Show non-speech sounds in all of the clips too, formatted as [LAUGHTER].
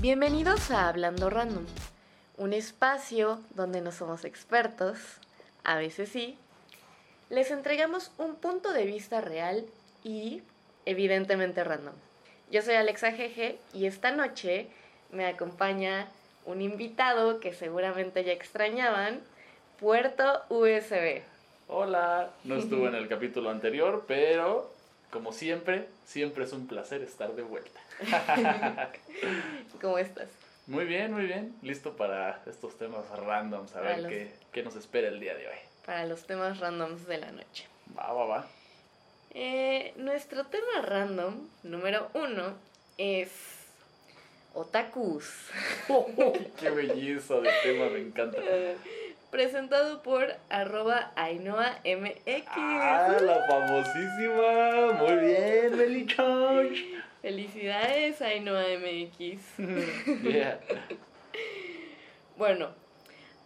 Bienvenidos a Hablando Random, un espacio donde no somos expertos, a veces sí. Les entregamos un punto de vista real y evidentemente random. Yo soy Alexa Jeje y esta noche me acompaña un invitado que seguramente ya extrañaban, Puerto USB. Hola, no estuve en el capítulo anterior, pero como siempre, siempre es un placer estar de vuelta. [LAUGHS] ¿Cómo estás? Muy bien, muy bien. Listo para estos temas randoms, a Para ver los- qué, qué nos espera el día de hoy. Para los temas randoms de la noche. Va, va, va. Eh, nuestro tema random número uno es otakus. [LAUGHS] qué belleza de tema, me encanta. [LAUGHS] Presentado por arroba Ainhoa MX. Ah, la famosísima. Muy bien, Melichon. Felicidades Ainhoa MX. [LAUGHS] Yeah. Bueno,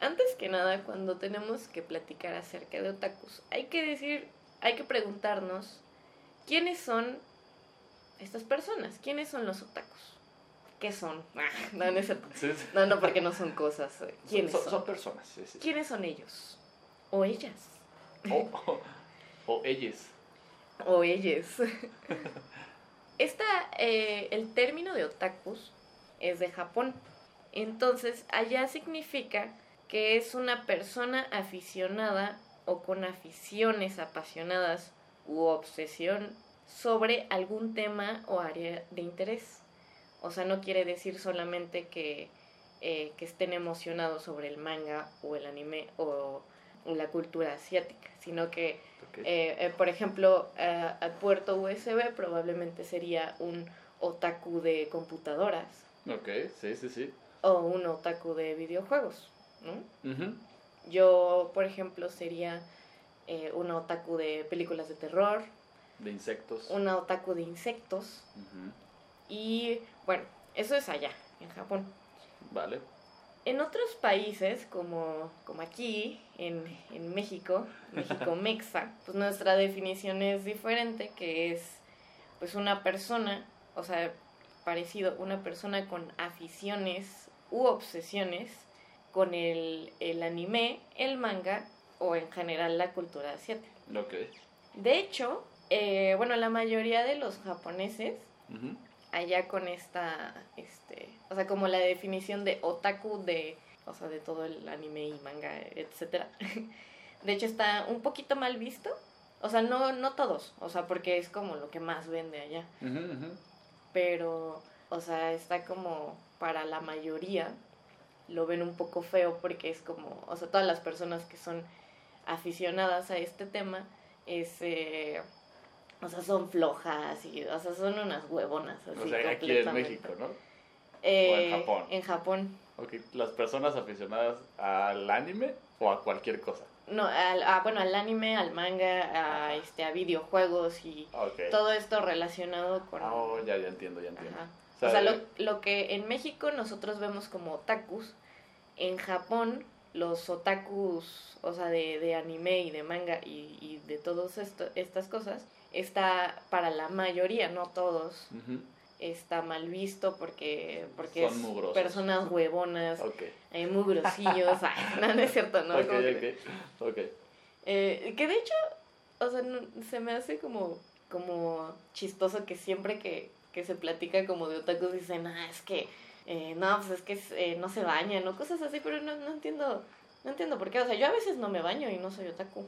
antes que nada, cuando tenemos que platicar acerca de otakus, hay que decir, hay que preguntarnos quiénes son estas personas, quiénes son los otakus. ¿Qué son? [LAUGHS] Ah, no, no. No, no, porque no son cosas. eh, ¿Quiénes son, son? son personas, sí, sí. ¿Quiénes son ellos? O ellas. O, o, [LAUGHS] o ellas. O ellas. [LAUGHS] Esta, eh, el término de otakus es de Japón. Entonces, allá significa que es una persona aficionada o con aficiones apasionadas u obsesión sobre algún tema o área de interés. O sea, no quiere decir solamente que, eh, que estén emocionados sobre el manga o el anime o la cultura asiática, sino que eh, eh, por ejemplo, eh, al puerto USB probablemente sería un otaku de computadoras ok, sí, sí, sí. o un otaku de videojuegos, ¿no? Yo, por ejemplo, sería eh, una otaku de películas de terror, De insectos. una otaku de insectos. Y, bueno, eso es allá, en Japón. Vale. En otros países, como, como aquí, en, en México, México [LAUGHS] Mexa, pues nuestra definición es diferente, que es pues una persona, o sea, parecido, una persona con aficiones u obsesiones con el, el anime, el manga o en general la cultura asiática. Ok. De hecho, eh, bueno, la mayoría de los japoneses. Allá con esta, este, o sea, como la definición de otaku de, o sea, de todo el anime y manga, etcétera. [LAUGHS] De hecho está un poquito mal visto, o sea, no, no todos, o sea, porque es como lo que más vende allá, pero, o sea, está como para la mayoría lo ven un poco feo porque es como, o sea, todas las personas que son aficionadas a este tema es eh, o sea, son flojas y, o sea, son unas huevonas. Así, O sea, aquí en. México, ¿no? Eh, en Japón. En Japón. Ok, las personas aficionadas al anime o a cualquier cosa. No, al, a- bueno, al anime, al manga, a, este, a videojuegos y todo esto relacionado con... Oh, ya, ya entiendo, ya entiendo. Ajá. O sea, O sea, lo, de- lo que en México nosotros vemos como otakus, en Japón los otakus, o sea, de, de anime y de manga y, y de todas estas cosas, está para la mayoría, no todos, está mal visto porque, porque Son es mugrosos. personas huevonas, Ok. eh, mugrosillos, [LAUGHS] ay, no, no es cierto, ¿no? que- eh, que de hecho, o sea, no- se me hace como, como chistoso que siempre que, que se platica como de otakus dicen, ah, es que, eh, no, pues es que eh, no se bañan o cosas así, pero no, no entiendo, no entiendo por qué. O sea, yo a veces no me baño y no soy otaku.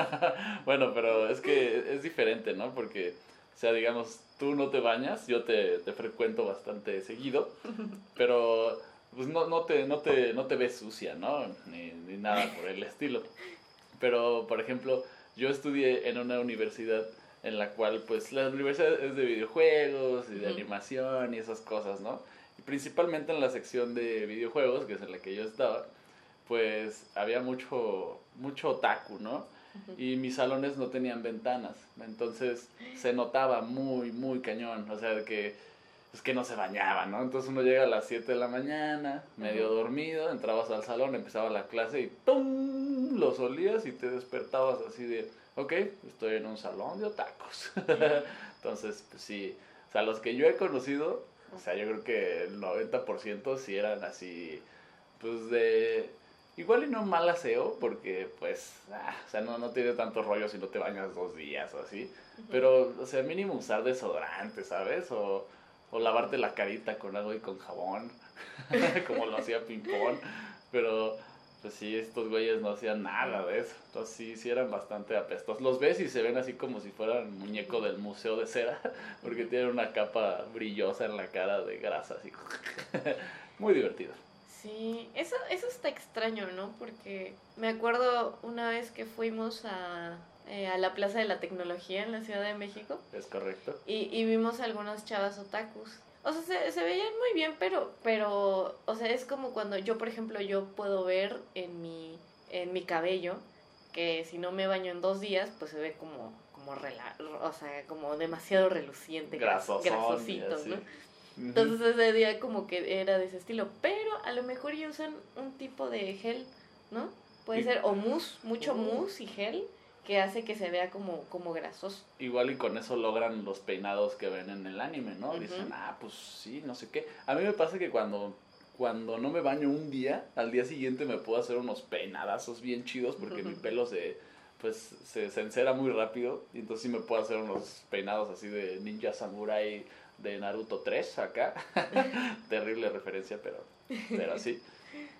[LAUGHS] bueno, pero es que es diferente, ¿no? Porque, o sea, digamos, tú no te bañas, yo te, te frecuento bastante seguido, [LAUGHS] pero pues no, no, te, no, te, no te ves sucia, ¿no? Ni, ni nada por el estilo. Pero, por ejemplo, yo estudié en una universidad en la cual, pues, la universidad es de videojuegos y de animación y esas cosas, ¿no? Y principalmente en la sección de videojuegos, que es en la que yo estaba, pues había mucho, mucho otaku, ¿no? Y mis salones no tenían ventanas, entonces se notaba muy, muy cañón, o sea, que es que no se bañaban, ¿no? Entonces uno llega a las 7 de la mañana, medio dormido, entrabas al salón, empezaba la clase y ¡pum! Los olías y te despertabas así de, ok, estoy en un salón de otakus. [LAUGHS] Entonces, pues sí, o sea, los que yo he conocido, O sea, yo creo que el 90% sí eran así, pues de... Igual y no mal aseo, porque pues, ah, o sea, no, no tiene tanto rollo si no te bañas dos días o así. Pero, o sea, mínimo usar desodorante, ¿sabes? O, o lavarte la carita con algo y con jabón, [LAUGHS] como lo hacía Pimpón. Pero, pues sí, estos güeyes no hacían nada de eso. Entonces sí, sí eran bastante apestos. Los ves y se ven así como si fueran muñeco del museo de cera, [LAUGHS] porque tienen una capa brillosa en la cara de grasa, así. [LAUGHS] Muy divertido. Sí, eso, eso está extraño, ¿no? Porque me acuerdo una vez que fuimos a, eh, a la Plaza de la Tecnología en la Ciudad de México. Es correcto. Y, y vimos algunas chavas otakus. O sea, se, se veían muy bien, pero, pero, o sea, es como cuando yo, por ejemplo, yo puedo ver en mi, en mi cabello que si no me baño en dos días, pues se ve como, como, rela, o sea, como demasiado reluciente, grasosito. ¿no? Ujú. Entonces ese día como que era de ese estilo, pero a lo mejor ya usan un tipo de gel, ¿no? Puede Y- ser o mousse, mucho Uh. mousse y gel que hace que se vea como, como grasoso. Igual y con eso logran los peinados que ven en el anime, ¿no? Dicen, ah, pues sí, no sé qué. A mí me pasa que cuando, cuando no me baño un día, al día siguiente me puedo hacer unos peinadazos bien chidos porque mi pelo se, pues, se, se encera muy rápido. Y entonces sí me puedo hacer unos peinados así de ninja samurai de Naruto 3 acá. [LAUGHS] Terrible referencia, pero, pero sí.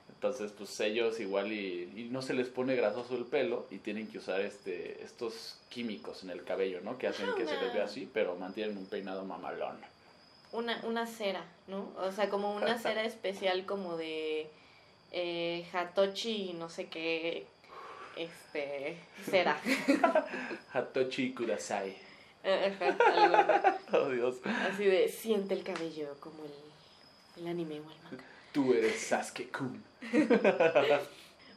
Entonces, pues ellos igual y, y no se les pone grasoso el pelo y tienen que usar este estos químicos en el cabello, ¿no? Que hacen Ajá, que se les una- vea así, pero mantienen un peinado mamalón. Una, una cera, ¿no? O sea, como una [LAUGHS] cera especial como de eh, Hatochi, no sé qué, este, cera. [LAUGHS] Hatochi Kudasai. Ajá, algo [LAUGHS] así. Oh, Dios. Así de siente el cabello como el, el anime o el manga. Tú eres Sasuke-kun. [LAUGHS]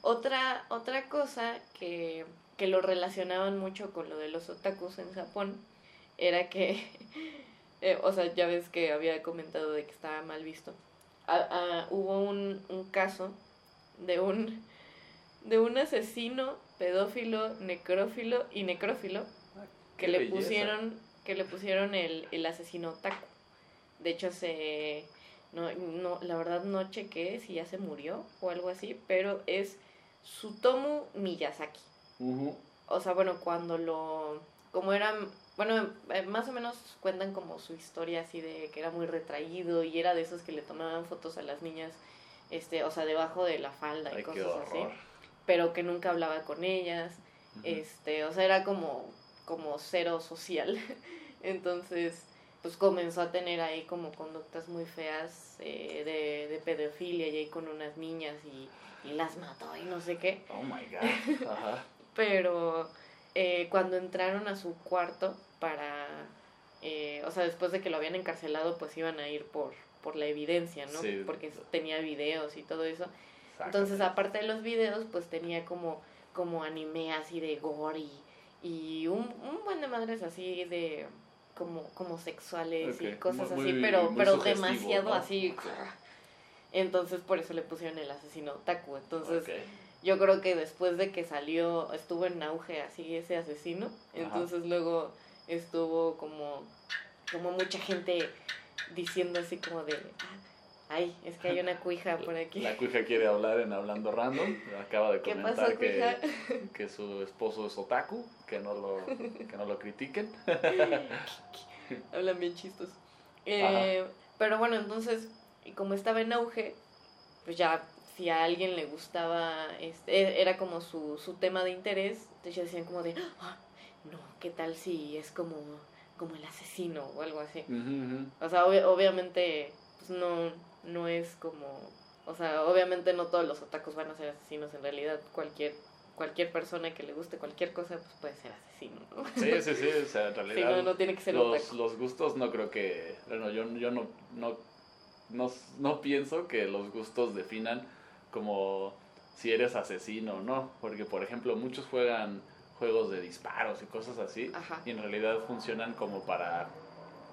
Otra, otra cosa que, que lo relacionaban mucho con lo de los otakus en Japón era que, [LAUGHS] eh, o sea, ya ves que había comentado de que estaba mal visto. Ah, ah, hubo un, un caso de un, de un asesino, pedófilo, necrófilo y necrófilo que le belleza. pusieron que le pusieron el, el asesino otaku. De hecho se no, no la verdad no chequé si ya se murió o algo así, pero es Sutomu Miyazaki. O sea, bueno, cuando lo como era bueno, eh, más o menos cuentan como su historia así de que era muy retraído y era de esos que le tomaban fotos a las niñas este, o sea, debajo de la falda y Ay, cosas así, pero que nunca hablaba con ellas. Este, o sea, era como, como cero social. [LAUGHS] Entonces, pues comenzó a tener ahí como conductas muy feas eh, de, de pedofilia y ahí con unas niñas y, y las mató y no sé qué. Oh my god. Ajá. [LAUGHS] Pero eh, cuando entraron a su cuarto para, eh, o sea, después de que lo habían encarcelado, pues iban a ir por, por la evidencia, ¿no? Sí. Porque tenía videos y todo eso. Entonces, aparte de los videos, pues tenía como, como anime así de gore y, y un, un buen de madres así de como, como sexuales y cosas muy- así, muy- pero, muy pero demasiado ¿no? así. Entonces por eso le pusieron el asesino otaku. Entonces yo creo que después de que salió, estuvo en auge así ese asesino, Ajá. entonces luego estuvo como, como mucha gente diciendo así como de, "Ah, ay, es que hay una cuija por aquí. La cuija quiere hablar en Hablando Random. Acaba de ¿Qué comentar pasó, que, que su esposo es otaku, que no lo, que no lo critiquen. [LAUGHS] Hablan bien chistos. Eh, pero bueno, entonces, y como estaba en auge, pues ya si a alguien le gustaba, este, e- era como su, su tema de interés, entonces ya decían como de, "Ah, no, ¿qué tal si es como, como el asesino o algo así? O sea, obvi- obviamente, pues no, no es como, o sea, obviamente no todos los otakus van a ser asesinos, en realidad cualquier, cualquier persona que le guste cualquier cosa, pues puede ser asesino, ¿no? Sí, sí, sí. O sea, en [LAUGHS] Sí, realidad. no, no tiene que ser los, otaku. los gustos no creo que. Bueno, yo, yo no, no, no, no pienso que los gustos definan como si eres asesino o no. Porque, por ejemplo, muchos juegan juegos de disparos y cosas así. Ajá. Y en realidad funcionan como para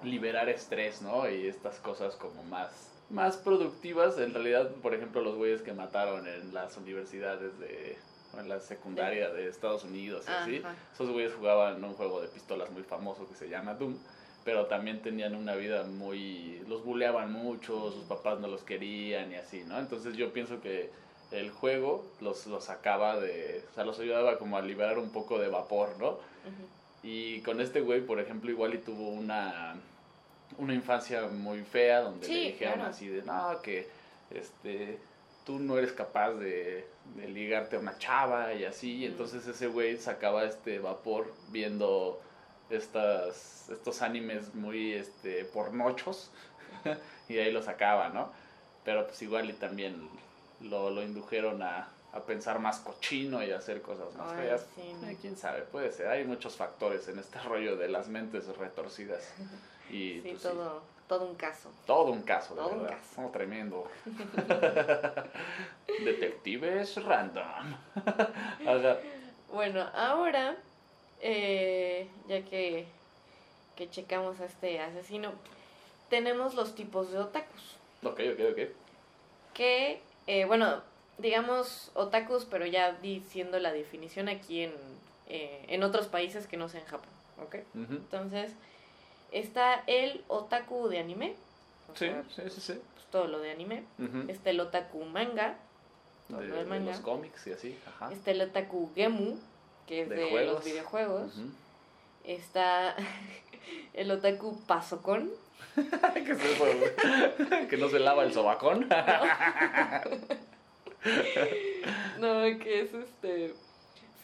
liberar estrés, ¿no? Y estas cosas como más, más productivas. En realidad, por ejemplo, los güeyes que mataron en las universidades de. en la secundaria de Estados Unidos y así. Esos güeyes jugaban un juego de pistolas muy famoso que se llama Doom. pero también tenían una vida muy... los buleaban mucho, sus papás no los querían y así, ¿no? Entonces yo pienso que el juego los, los sacaba de... o sea, los ayudaba como a liberar un poco de vapor, ¿no? Y con este güey, por ejemplo, igual y tuvo una, una infancia muy fea donde Sí, le dijeron claro. así de, no, que este, tú no eres capaz de, de ligarte a una chava y así. Y entonces ese güey sacaba este vapor viendo estas, estos animes muy este, pornochos [LAUGHS] y ahí lo sacaba, ¿no? Pero pues igual y también lo, lo indujeron a, a pensar más cochino y a hacer cosas más Ay, feas. sí. Eh, quién sabe, puede ser. Hay muchos factores en este [LAUGHS] rollo de las mentes retorcidas. [LAUGHS] Y Sí, pues, sí, todo, todo un caso. todo un caso, de Todo un caso. Oh, tremendo. [LAUGHS] Detectives random. [LAUGHS] Bueno, ahora, eh, ya que, que checamos a este asesino, tenemos los tipos de otakus. Ok, ok, ok. Que, eh, bueno, digamos otakus, pero ya diciendo la definición aquí en, eh, en otros países que no sea en Japón, ¿ok? Entonces, está el otaku de anime. Sí, sea, sí, sí, sí. pues, todo lo de anime. Ujú. Está el otaku manga. todo De, lo de de manga. los cómics y así. Ajá. Está el otaku gemu, que es De los videojuegos. Está [LAUGHS] el otaku pasocón. [LAUGHS] ¿Qué es eso, [LAUGHS] que no se lava el sobacón. No, que es este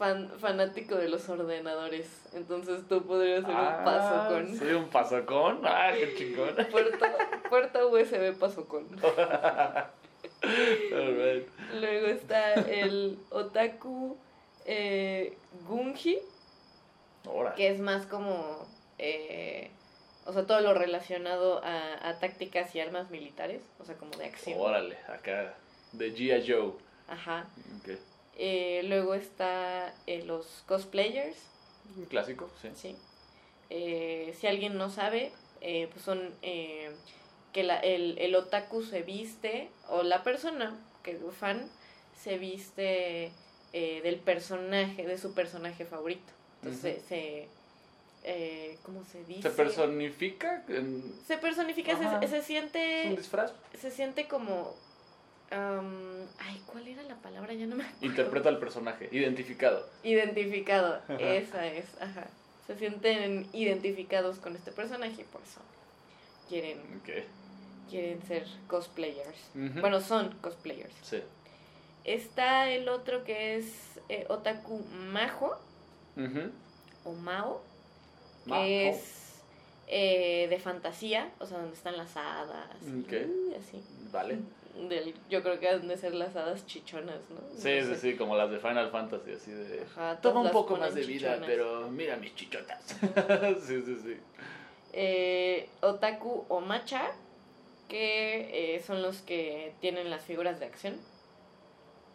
fan, fanático de los ordenadores. Entonces tú podrías ser un pasocón. Soy un pasocón. Ah, qué [LAUGHS] chingón. Puerta, puerta USB pasocón. [LAUGHS] Alright. Luego está el otaku eh, gunji, Ahora. que es más como... eh, o sea, todo lo relacionado a, a tácticas y armas militares. O sea, como de acción. Órale, acá. De G.I. Joe. Ajá. Ok. Eh, luego está eh, los cosplayers. Un clásico, sí. Sí. Eh, si alguien no sabe, eh, pues son eh, que la- el, el otaku se viste, o la persona que es fan se viste eh, del personaje, de su personaje favorito. Entonces Ujú. se, eh, ¿cómo se dice? ¿Se personifica? En... Se personifica, se, se ¿Es un siente, disfraz? se siente como, am, ay, ¿cuál era la palabra? Ya no me acuerdo. Interpreta al personaje, identificado. Identificado, esa es, ajá. Se sienten identificados con este personaje y por eso quieren, quieren ser cosplayers. Bueno, son cosplayers. Sí. Está el otro que es eh, Otaku Majo Ujú. o Mao, que Majo. es eh, de fantasía, o sea, donde están las hadas. y Ok. así. Vale. Del- yo creo que han de ser las hadas chichonas, ¿no? Sí, No sí, sí, como las de Final Fantasy, así de... Ajá, Toma un poco más de vida, chichonas. pero mira mis chichotas. [LAUGHS] sí, sí, sí. eh, otaku o macha, que eh, son los que tienen las figuras de acción.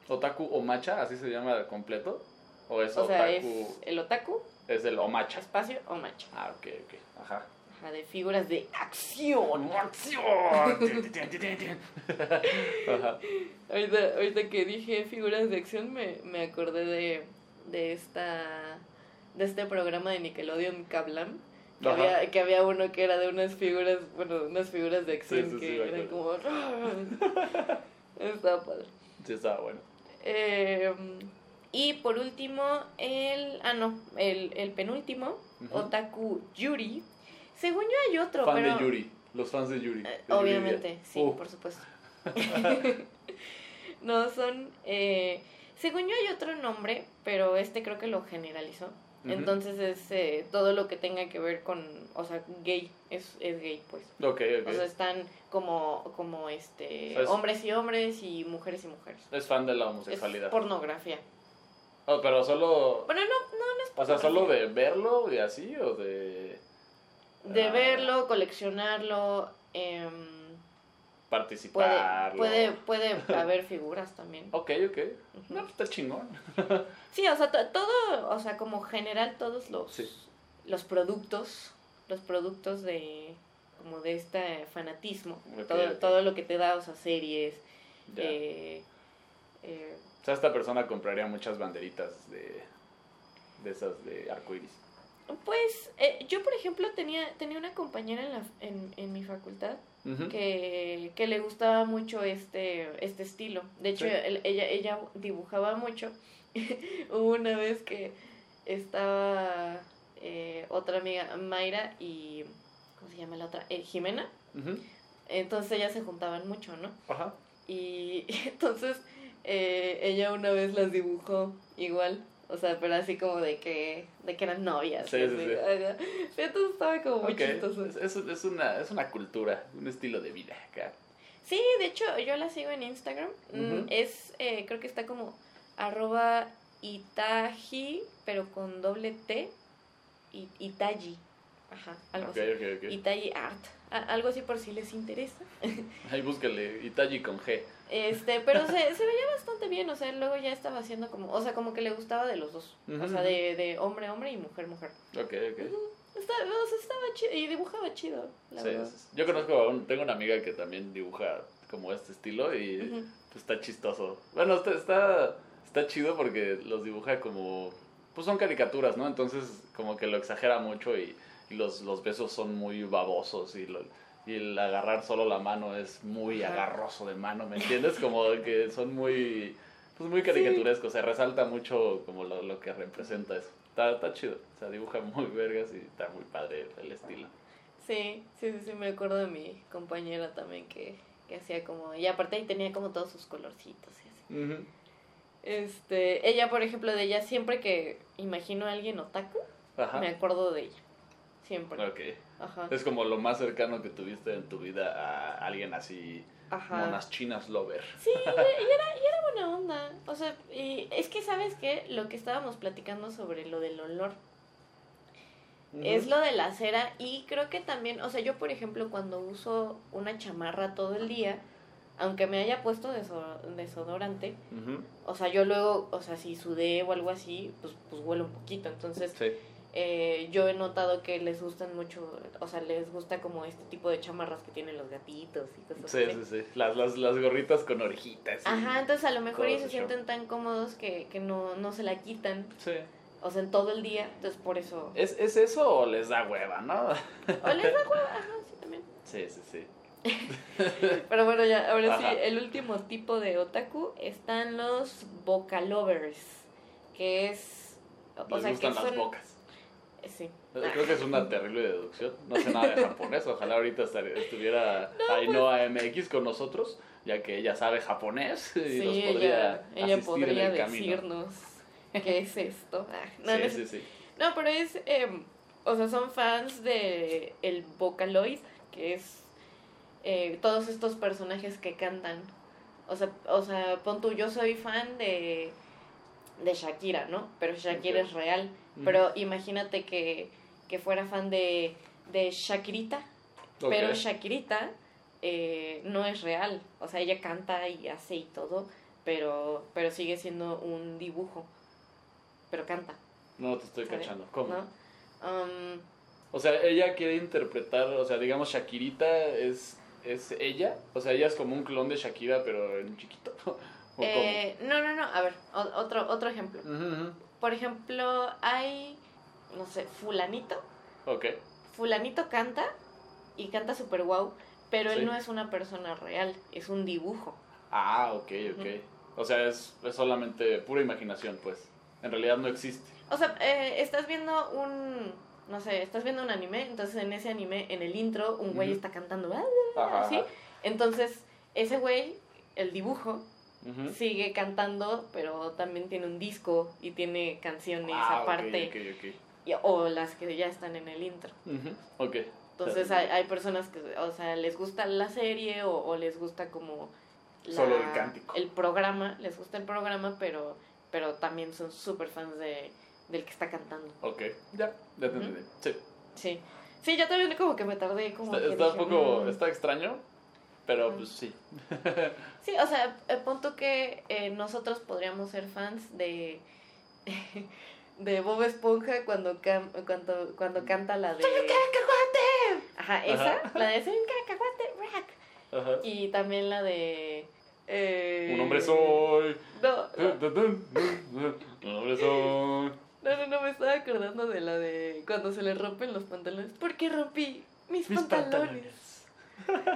Otaku o macha, así se llama completo. O es O sea, es otaku, el otaku, es, el omacha. espacio o macha. Ah, ok, ok. Ajá. Ajá, de figuras de acción. [LAUGHS] Ajá. Ahorita, ahorita que dije figuras de acción, me, me acordé de, de esta de este programa de Nickelodeon Kablam. Que Ajá. había, que había uno que era de unas figuras, bueno, unas figuras de acción Sí, sí, sí, que eran como... [LAUGHS] [LAUGHS] Estaba padre. Sí, estaba bueno. Eh, y por último, el. Ah, no, el, el penúltimo. Otaku Yuri. Según yo hay otro, Fan pero. de Yuri. Los fans de Yuri. eh, de obviamente, sí, por supuesto. [LAUGHS] no, son. eh, según yo hay otro nombre, pero este creo que lo generalizó. Entonces es eh, todo lo que tenga que ver con. O sea, gay. Es, es gay, pues. Ok, ok. O sea, están como, como este. Es- hombres y hombres y mujeres y mujeres. es fan de la Es homosexualidad. pornografía. Oh, pero solo. Bueno, no, no, no es O sea, solo pornografía. de verlo y así, o de De Ah. verlo, coleccionarlo, em, puede, participarlo. puede, puede haber [LAUGHS] figuras también. Ok, ok. No, pues está chingón. [LAUGHS] Sí, o sea, to- todo, o sea, como general todos los, Sí. los productos, los productos de, como de este fanatismo, todo, todo lo que te da, o sea, series, eh, eh, O sea, esta persona compraría muchas banderitas de, de esas de arcoiris. Pues eh, yo, por ejemplo, tenía, tenía una compañera en, la, en, en mi facultad que, que le gustaba mucho este, este estilo. De hecho, Sí. ella, ella dibujaba mucho. [LAUGHS] Hubo una vez que estaba eh, otra amiga, Mayra, y... ¿Cómo se llama la otra? Eh, Jimena. Entonces ellas se juntaban mucho, ¿no? Ajá. Y [LAUGHS] entonces eh, ella una vez las dibujó igual. O sea, pero así como de que, de que eran novias. Sí, sí. Entonces estaba como muy Ok. chistoso. Es, es, es una, es una cultura, un estilo de vida acá. Sí, de hecho, yo la sigo en Instagram. Mm. Es, eh, creo que está como arroba itaji, pero con doble T. Itaji. Ajá, algo así. ok, ok. Itaji Art. Algo así por si les interesa. [LAUGHS] Ahí búscale Itachi con G. Este, pero se, [LAUGHS] se veía bastante bien, o sea, luego ya estaba haciendo como, o sea, como que le gustaba de los dos. O sea, de, de hombre, hombre y mujer, mujer. Ok, ok. O sea, estaba chido y dibujaba chido, la Sí, verdad. Yo conozco a un, tengo una amiga que también dibuja como este estilo y pues, está chistoso. Bueno, está, está, está chido porque los dibuja como, pues son caricaturas, ¿no? Entonces como que lo exagera mucho y, y los, los besos son muy babosos y, lo- y el agarrar solo la mano es muy Ajá. agarroso de mano, ¿me entiendes? Como que son muy, pues muy caricaturescos, se resalta mucho como lo, lo que representa eso. Está, está chido, o sea, dibuja muy vergas y está muy padre el estilo. Sí, sí, sí, sí, me acuerdo de mi compañera también que, que hacía como, y aparte ahí tenía como todos sus colorcitos y así. Este, ella, por ejemplo, de ella, siempre que imagino a alguien otaku, Ajá. me acuerdo de ella. Siempre. Ok. Ajá. Es como lo más cercano que tuviste en tu vida a alguien así, Ajá. monas chinas lover. Sí, [LAUGHS] y era, y era, buena onda. O sea, y es que, ¿sabes qué? Lo que estábamos platicando sobre lo del olor. Es lo de la cera y creo que también, o sea, yo por ejemplo cuando uso una chamarra todo el día, aunque me haya puesto deso- desodorante, o sea, yo luego, o sea, si sudé o algo así, pues, pues huele un poquito. Entonces, Sí. Eh, yo he notado que les gustan mucho, o sea, les gusta como este tipo de chamarras que tienen los gatitos y cosas Sí, así. sí, sí. Las, las, las gorritas con orejitas. Ajá, entonces a lo mejor ellos se ese show. sienten tan cómodos que, que no, no se la quitan, Sí. o sea, en todo el día, entonces por eso... ¿Es, ¿Es eso o les da hueva, no? O les da hueva, ajá, sí, también. [LAUGHS] Sí, sí, sí. [LAUGHS] Pero bueno, ya, ahora Ajá. sí, el último tipo de otaku están los vocalovers, que es... O Les sea, gustan que las son... bocas. Eh, Sí. Creo que es una terrible deducción. No sé nada de japonés. Ojalá ahorita estuviera Ainhoa MX con nosotros, ya que ella sabe japonés y Sí, nos podría ella, ella asistir podría en el camino. decirnos qué es esto. Ah, no, Sí, no es- sí, sí. No, pero es, em, o sea, son fans de el Vocaloid, que es eh, todos estos personajes que cantan. O sea, o sea, pon tú, yo soy fan de, de Shakira, ¿no? Pero Shakira es real. Pero imagínate que, que fuera fan de, de Shakirita, pero Shakirita eh, no es real. O sea, ella canta y hace y todo, pero, pero sigue siendo un dibujo. Pero canta. No te estoy ¿sabes? cachando. ¿Cómo? ¿No? Um, O sea, ella quiere interpretar, o sea, digamos, Shakirita es, es ella. O sea, ella es como un clon de Shakira, pero en chiquito. [LAUGHS] Eh, no, no, no. A ver, otro, otro ejemplo. Por ejemplo, hay, no sé, fulanito. Ok. Fulanito canta y canta super guau, pero Sí. él no es una persona real, es un dibujo. Ah, ok, ok. O sea, es, es solamente pura imaginación, pues. En realidad no existe. O sea, eh, estás viendo un, no sé, estás viendo un anime, entonces en ese anime, en el intro, un güey está cantando, Ajá. ¿sí? Entonces, ese güey, el dibujo, Sigue cantando, pero también tiene un disco y tiene canciones Ah, aparte, ok, ok. y- o las que ya están en el intro. Ok. Entonces hay, hay personas que, o sea, les gusta la serie o, o les gusta como... la- Solo el cántico. El programa, les gusta el programa, pero, pero también son súper fans de, del que está cantando. Ok. Ya, ya te entendí. Sí. Sí. Sí, yo también como que me tardé como Está, un poco, "Mm". está extraño, pero pues sí. [LAUGHS] Sí, o sea, el punto que eh, nosotros podríamos ser fans de... [LAUGHS] de Bob Esponja cuando, cam- cuando, cuando canta la de... Ajá, esa, Ajá. la de Soy un cacahuate, rack. Ajá. Y también la de... eh, Un hombre soy. No, no, Un hombre soy. no, No, no, me estaba acordando de la de cuando se le rompen los pantalones. ¿Por qué rompí mis, Mis pantalones? [LAUGHS]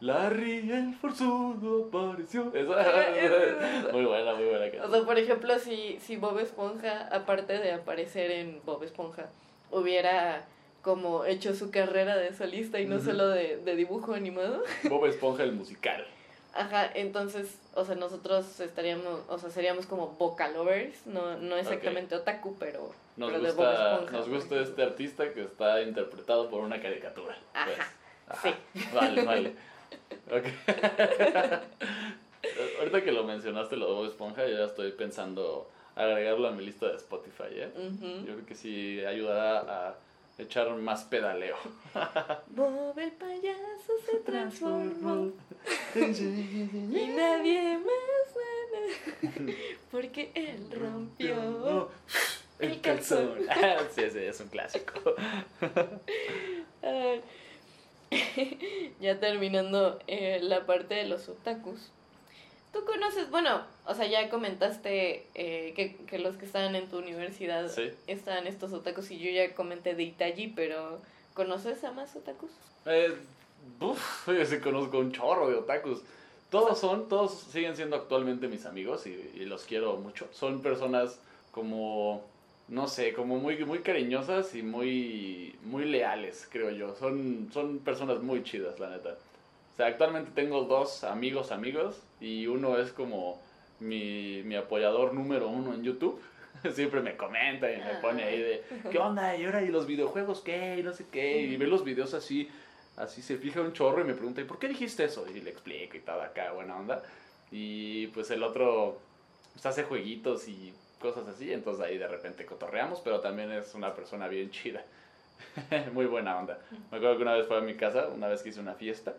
Larry el forzudo apareció. Esa- muy buena, muy buena O canción. sea, por ejemplo, si, si Bob Esponja, aparte de aparecer en Bob Esponja, hubiera como hecho su carrera de solista y no solo de, de dibujo animado. [LAUGHS] Bob Esponja el musical. Ajá, entonces, o sea, nosotros estaríamos, o sea, seríamos como vocalovers, no, no exactamente otaku, pero, Nos pero de Bob gusta, Esponja. nos gusta este artista que está interpretado por una caricatura. Ajá, pues. Ajá. sí. Vale, vale. [LAUGHS] Ahorita que lo mencionaste, lo de Bob Esponja, yo ya estoy pensando agregarlo a mi lista de Spotify, ¿eh? Yo creo que sí ayudará a echar más pedaleo. [LAUGHS] Bob el payaso se transformó y nadie más nada, [LAUGHS] porque él rompió el calzón. sí, sí, es un clásico. [LAUGHS] Ya terminando eh, la parte de los otakus. Tú conoces, bueno, o sea, ya comentaste eh, que, que los que estaban en tu universidad Sí. estaban estos otakus y yo ya comenté de Itachi, pero ¿conoces a más otakus? Eh, uf, yo sí conozco un chorro de otakus. Todos son, todos siguen siendo actualmente mis amigos y, y los quiero mucho. Son personas como, no sé, como muy, muy cariñosas y muy, muy leales, creo yo. Son, son personas muy chidas, la neta. O sea, actualmente tengo dos amigos amigos y uno es como mi, mi apoyador número uno en YouTube. [LAUGHS] Siempre me comenta y me pone ahí de, ¿qué onda? ¿Y ahora y los videojuegos qué? Y no sé qué. Y ve los videos así, así se fija un chorro y me pregunta, ¿y por qué dijiste eso? Y le explico y todo acá, buena onda. Y pues el otro pues, hace jueguitos y cosas así, entonces ahí de repente cotorreamos, pero también es una persona bien chida. [LAUGHS] Muy buena onda. Me acuerdo que una vez fue a mi casa, una vez que hice una fiesta,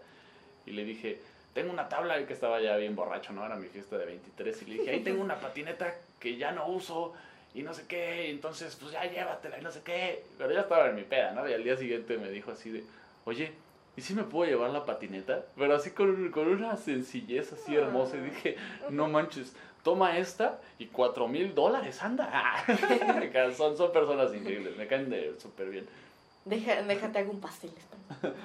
y le dije, tengo una tabla, y que estaba ya bien borracho, ¿no? Era mi fiesta de 23, y le dije, ahí tengo una patineta que ya no uso, y no sé qué, entonces pues ya llévatela, y no sé qué. Pero ya estaba en mi peda, ¿no? Y al día siguiente me dijo así de, oye, ¿y si me puedo llevar la patineta? Pero así con, con una sencillez así hermosa, y dije, no manches, toma esta y cuatro mil dólares, anda. [LAUGHS] son, son personas increíbles, me caen de súper bien. Deja, déjate hago un pastel.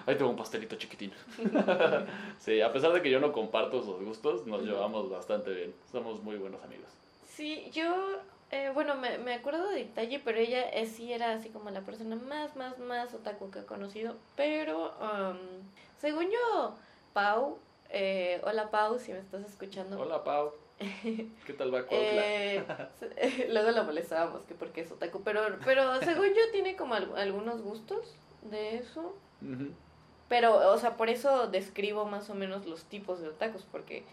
Ahí tengo un pastelito chiquitín. [LAUGHS] sí, a pesar de que yo no comparto sus gustos, nos llevamos bastante bien. Somos muy buenos amigos. Sí, yo, eh, bueno, me, me acuerdo de Itachi, pero ella eh, sí era así como la persona más, más, más otaku que he conocido. Pero, um, según yo, Pau, eh, hola Pau, si me estás escuchando. Hola, Pau. ¿Qué tal va? [LAUGHS] Eh, [LAUGHS] luego la molestábamos que porque es otaku, pero, pero según yo tiene como al- algunos gustos de eso. Pero, o sea, por eso describo más o menos los tipos de otakus, porque,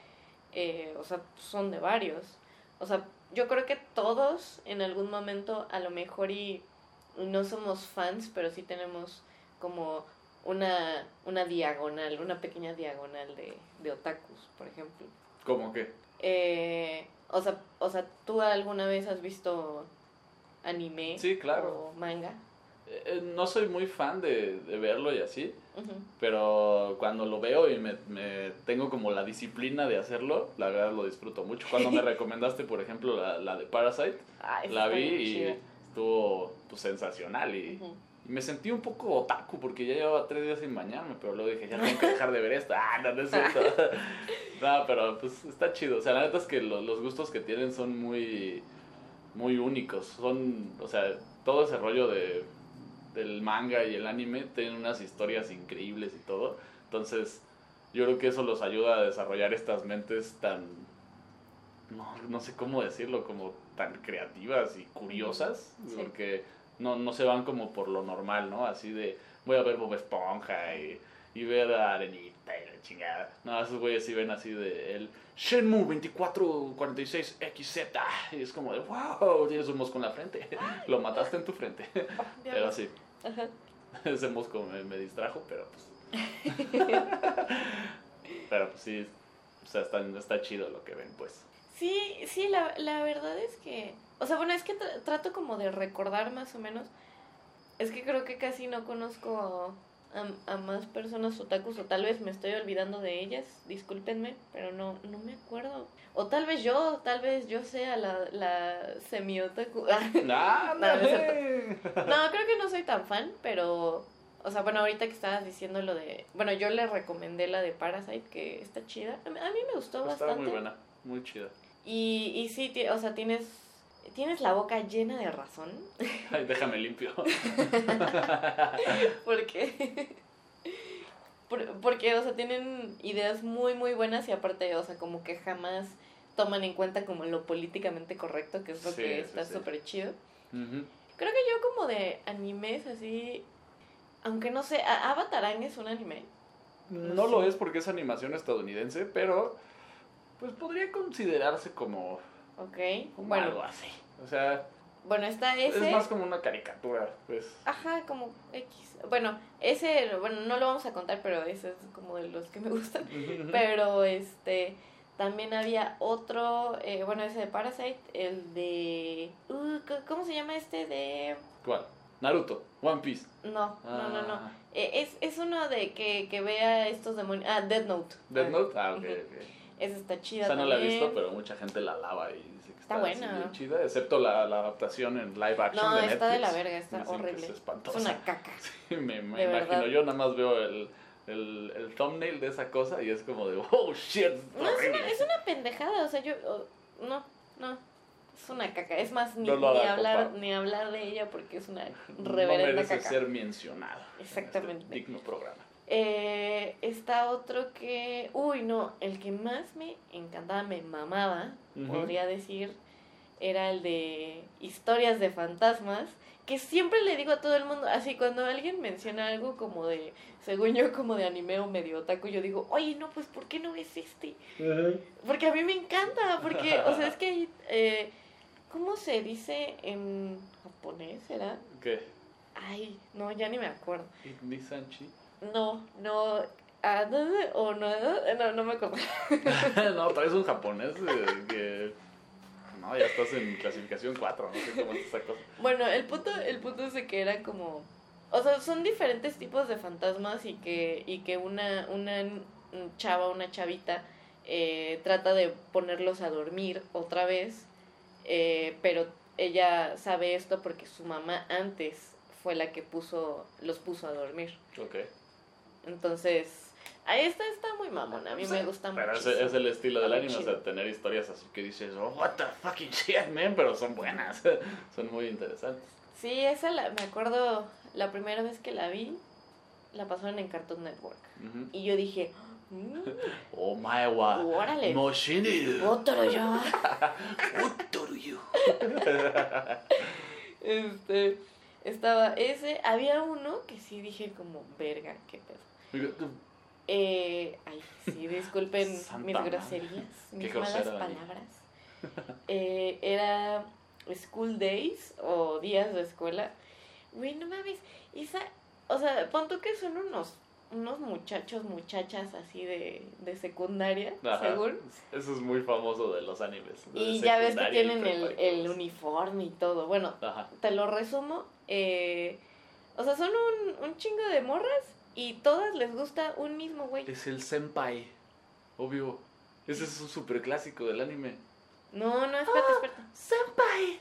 eh, o sea, son de varios. O sea, yo creo que todos en algún momento, a lo mejor y no somos fans, pero sí tenemos como una, una diagonal, una pequeña diagonal de, de otakus, por ejemplo. ¿Cómo que? Eh, o sea, o sea, ¿tú alguna vez has visto anime Sí, claro. o manga? Eh, eh, no soy muy fan de, de verlo y así, pero cuando lo veo y me, me tengo como la disciplina de hacerlo, la verdad lo disfruto mucho. Cuando me [LAUGHS] recomendaste, por ejemplo, la, la de Parasite, Ah, la vi y estuvo pues, sensacional y. y me sentí un poco otaku porque ya llevaba tres días sin bañarme, pero luego dije, ya tengo que dejar de ver esta. Ah, no, no es cierto. [LAUGHS] no, pero pues está chido. O sea, la neta es que lo- los gustos que tienen son muy, muy únicos. Son, o sea, todo ese rollo de, del manga y el anime tienen unas historias increíbles y todo. Entonces, yo creo que eso los ayuda a desarrollar estas mentes tan, no, no sé cómo decirlo, como tan creativas y curiosas, Sí. porque no, no se van como por lo normal, ¿no? Así de, voy a ver Bob Esponja y, y ver a Arenita y la chingada. No, esos güeyes sí ven así de el Shenmue 2446XZ y es como de, wow, tienes un mosco en la frente, [LAUGHS] lo mataste en tu frente. [LAUGHS] Pero sí, Ajá. [LAUGHS] ese mosco me, me distrajo, pero pues... pero pues sí, o sea, está, está chido lo que ven, pues. Sí, sí, la, la verdad es que, o sea, bueno, es que tra- trato como de recordar más o menos, es que creo que casi no conozco a, a, más personas otakus o tal vez me estoy olvidando de ellas, discúlpenme, pero no, no me acuerdo. O tal vez yo, tal vez yo sea la, la semi-otaku. [LAUGHS] no, no, no, creo que no soy tan fan, pero... O sea, bueno, ahorita que estabas diciendo lo de... Bueno, yo le recomendé la de Parasite, que está chida. A mí me gustó está bastante. Está muy buena, muy chida. Y, y sí, o sea, tienes tienes la boca llena de razón. [LAUGHS] Ay, déjame limpio. [LAUGHS] porque porque o sea, tienen ideas muy muy buenas y aparte, o sea, como que jamás toman en cuenta como lo políticamente correcto, que es lo que está súper chido. Creo que yo como de animes así, aunque no sé, Avatar es un anime. No, lo es porque es animación estadounidense, pero pues podría considerarse como Ok, bueno. Algo así. O sea. Bueno, está ese. Es más como una caricatura, pues. Ajá, como X. Bueno, ese, bueno, no lo vamos a contar, pero ese es como de los que me gustan. pero este. También había otro, eh, bueno, ese de Parasite, el de... Uh, ¿Cómo se llama este de...? ¿Cuál? Naruto, One Piece. No, no, no, no. Ah. Eh, es, es uno de que, que vea estos demonios... Ah, Dead Note. Dead Note, ah, ok, Esa está chida O sea, no la he visto, pero mucha gente la lava y Está, buena. chida, excepto la, la, adaptación en live action no, de Netflix. está de la verga, está horrible. Es, es, una caca. [LAUGHS] Sí, me, me imagino. Yo nada más veo el, el, el, thumbnail de esa cosa y es como de, oh shit. No, es una, es una pendejada, o sea, yo. no, no. Es una caca. Es más, ni, ni hablar, ni hablar de ella porque es una reverenda no merece ser mencionada. Exactamente. Este digno programa. Eh, está otro que, uy, no, el que más me encantaba, me mamaba, podría decir, era el de historias de fantasmas, que siempre le digo a todo el mundo, así cuando alguien menciona algo como de, según yo, como de anime o medio otaku, yo digo, oye, no, pues, ¿por qué no ves este? Porque a mí me encanta, porque, o sea, es que, eh, ¿cómo se dice en japonés, era? ¿Qué? Ay, no, ya ni me acuerdo. No, no. Ah, o no, no, no me acuerdo. [LAUGHS] no, traes un japonés eh, que. No, ya estás en clasificación 4, no sé cómo es esa cosa. Bueno, el punto, el punto es de que era como. O sea, son diferentes tipos de fantasmas y que, y que una, una chava, una chavita, eh, trata de ponerlos a dormir otra vez, eh, pero ella sabe esto porque su mamá antes fue la que puso los puso a dormir. Ok. Entonces, ahí está, está muy mamona. A mí me gusta mucho. Pero ese es el estilo del anime, o sea, tener historias así que dices, oh, what the fucking shit, man, pero son buenas, [LAUGHS] son muy interesantes. Sí, esa la, me acuerdo la primera vez que la vi, la pasaron en Cartoon Network. Y yo dije, mm, [GASPS] oh my wa. Órale. Moshini. Otro yo. [LAUGHS] Otro yo. [LAUGHS] este, estaba ese, había uno que sí dije como, verga, qué pedo. Eh, ay, sí, disculpen [LAUGHS] mis groserías, mis malas palabras. [LAUGHS] Eh, era School Days o días de escuela. Güey, no mames, esa, o sea, pon que son unos unos muchachos, muchachas así de, de secundaria, según. Eso es muy famoso de los animes. y ya ves que tienen el, el, uniforme y todo. Bueno, te lo resumo. Eh, o sea, son un, un chingo de morras y todas les gusta un mismo güey. Es el senpai, obvio. Ese es un super clásico del anime. No, no, espérate, ¡Oh, espérate. ¡Senpai!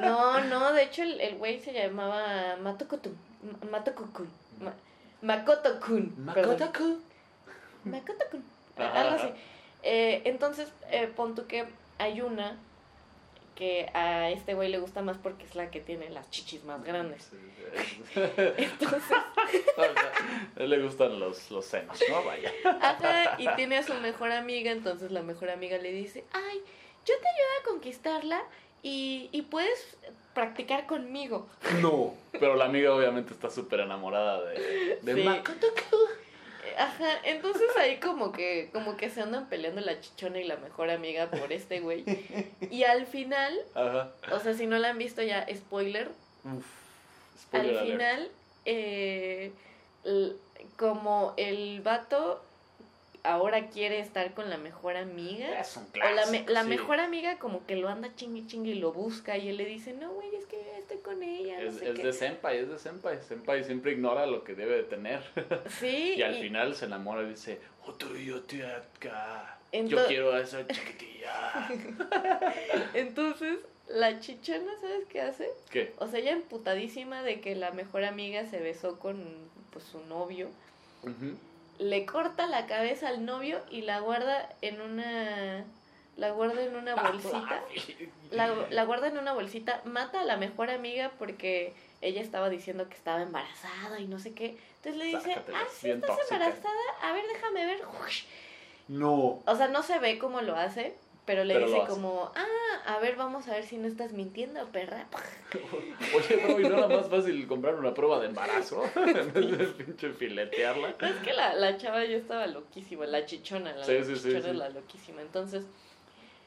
[LAUGHS] No, no, de hecho el güey se llamaba Matokotun. Matokokun. Makoto-kun. Makoto-kun. Makoto-kun. Algo así. Eh, entonces, eh, pon tú que hay una que a este güey le gusta más porque es la que tiene las chichis más grandes. [LAUGHS] Entonces. [LAUGHS] a él le gustan los, los senos, ¿no? Vaya. Ajá, y tiene a su mejor amiga, entonces la mejor amiga le dice: Ay, yo te ayudo a conquistarla y, y puedes practicar conmigo. No, pero la amiga obviamente está súper enamorada de, de sí. Ajá, entonces ahí como que, como que se andan peleando la chichona y la mejor amiga por este güey. Y al final, Ajá. o sea, si no la han visto ya, spoiler. Uf, spoiler al final, eh, como el vato ahora quiere estar con la mejor amiga. Es un O la, clásico. me- la sí. mejor amiga como que lo anda chingue chingue y lo busca y él le dice, no, güey, es que estoy con ella. no Es, sé es qué". de Senpai, es de Senpai. Senpai siempre ignora lo que debe de tener. [LAUGHS] Sí, [LAUGHS] y al y- final se enamora y dice, "Otro yo te acá. Yo quiero a esa chiquitilla. [LAUGHS] entonces la chichona, ¿sabes qué hace? ¿Qué? O sea, ella emputadísima de que la mejor amiga se besó con pues, su novio. Ujú. Le corta la cabeza al novio y la guarda en una... La guarda en una bolsita. [LAUGHS] La, la guarda en una bolsita. Mata a la mejor amiga porque ella estaba diciendo que estaba embarazada y no sé qué. Entonces le dice, ah, sí, estás tóxica. embarazada. A ver, déjame ver. No. O sea, no se ve cómo lo hace, pero le Pero dice como, ah, a ver, vamos a ver si no estás mintiendo, perra. [LAUGHS] Oye, bro, ¿y no era más fácil comprar una prueba de embarazo? [LAUGHS] en vez de pinche filetearla. [LAUGHS] Es que la, la chava ya estaba loquísima, la chichona, la Sí, sí, sí, chichona sí. la loquísima. Entonces,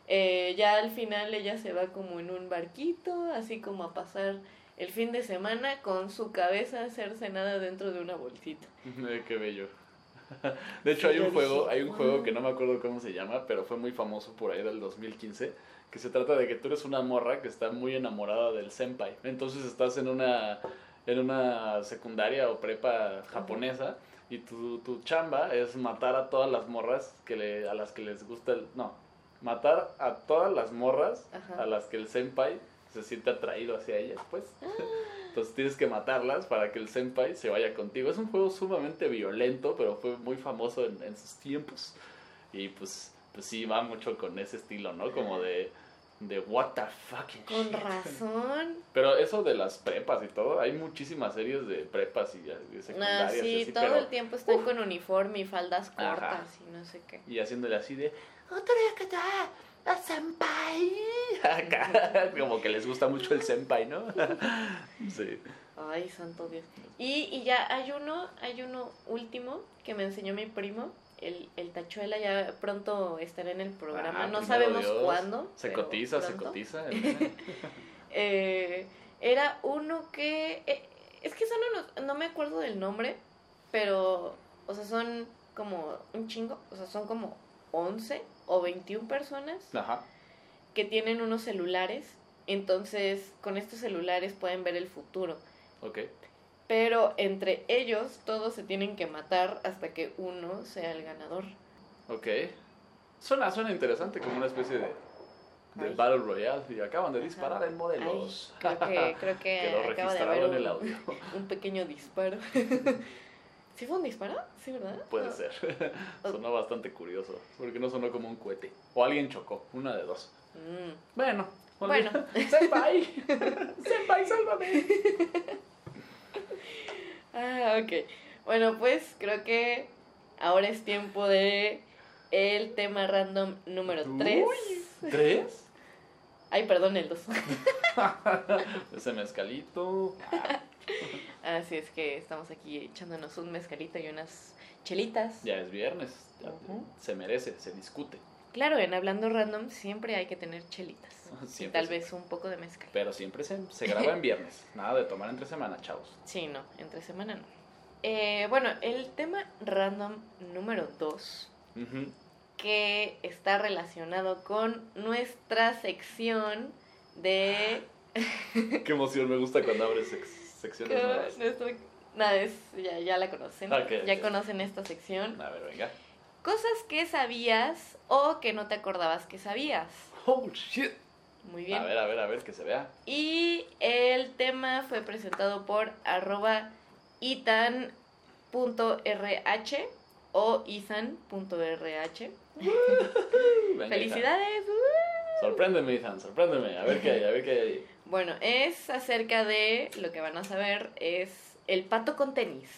eh, ya al final ella se va como en un barquito, así como a pasar el fin de semana con su cabeza cercenada dentro de una bolsita. Qué bello. De hecho, Sí, hay un juego, dije, hay un "Wow". juego que no me acuerdo cómo se llama, pero fue muy famoso por ahí del 2015, que se trata de que tú eres una morra que está muy enamorada del senpai. Entonces estás en una en una secundaria o prepa japonesa y tu, tu chamba es matar a todas las morras que le, a las que les gusta el no, matar a todas las morras Ajá. a las que el senpai se siente atraído hacia ellas, pues. Ah. Entonces tienes que matarlas para que el senpai se vaya contigo. Es un juego sumamente violento, pero fue muy famoso en, en sus tiempos. Y pues, pues sí, va mucho con ese estilo, ¿no? Como de, de what the fucking Con shit. razón. Pero eso de las prepas y todo, hay muchísimas series de prepas y de Ah, secundarias y sí, así, todo pero- el tiempo están con uniforme y faldas Ajá. cortas y no sé qué. Y haciéndole así de... "Otoriakata, a senpai. Acá, Como que les gusta mucho el senpai, ¿no? [LAUGHS] sí. Ay, santo Dios. Y, y ya hay uno, hay uno último que me enseñó mi primo. El, el tachuela ya pronto estará en el programa. Ah, no sabemos Dios. cuándo. Se cotiza, se cotiza. [LAUGHS] Eh, era uno que... eh, es que son unos... No me acuerdo del nombre, pero... O sea, son como un chingo. O sea, son como 11 o 21 personas Ajá. que tienen unos celulares. Entonces, con estos celulares pueden ver el futuro. Ok. Pero entre ellos todos se tienen que matar hasta que uno sea el ganador. Ok. Suena, suena interesante como una especie de, de Ay. Battle Royale. Y acaban de disparar en modelos. Ay, creo que, creo que [LAUGHS] acaba de haber en el un, audio. un pequeño disparo. [LAUGHS] ¿Sí fue un disparo? Sí, ¿verdad? Puede No. ser. [LAUGHS] sonó bastante curioso. Porque no sonó como un cohete. O alguien chocó. Una de dos. Mm. Bueno. Bueno. Senpai. [LAUGHS] Senpai, [LAUGHS] sálvame. Ah, ok. Bueno, pues creo que ahora es tiempo de el tema random número 3. Uy, ¿Tres? Ay, perdón, el 2. Ese mezcalito. [LAUGHS] Así es que estamos aquí echándonos un mezcalito y unas chelitas. Ya es viernes. ya. Se merece, se discute. Claro, en Hablando Random siempre hay que tener chelitas. [LAUGHS] y tal siempre. vez un poco de mezcal. Pero siempre se, se graba en viernes. [LAUGHS] Nada de tomar entre semana, chavos. Sí, no, entre semana no. Eh, bueno, el tema random número 2, Ujú. que está relacionado con nuestra sección de... Qué emoción, me gusta cuando abres sec- secciones con nuevas. nuestra- Nada, es, ya, ya la conocen. Ya conocen esta sección. A ver, venga. Cosas que sabías o que no te acordabas que sabías. Oh, shit. Muy bien. A ver, a ver, a ver, que se vea. Y el tema fue presentado por arroba itan.rh o. [LAUGHS] Venga, ¡Felicidades! Ethan. Sorpréndeme, Ethan, sorpréndeme. A ver qué hay, a ver qué hay. Bueno, es acerca de lo que van a saber, es el pato con tenis.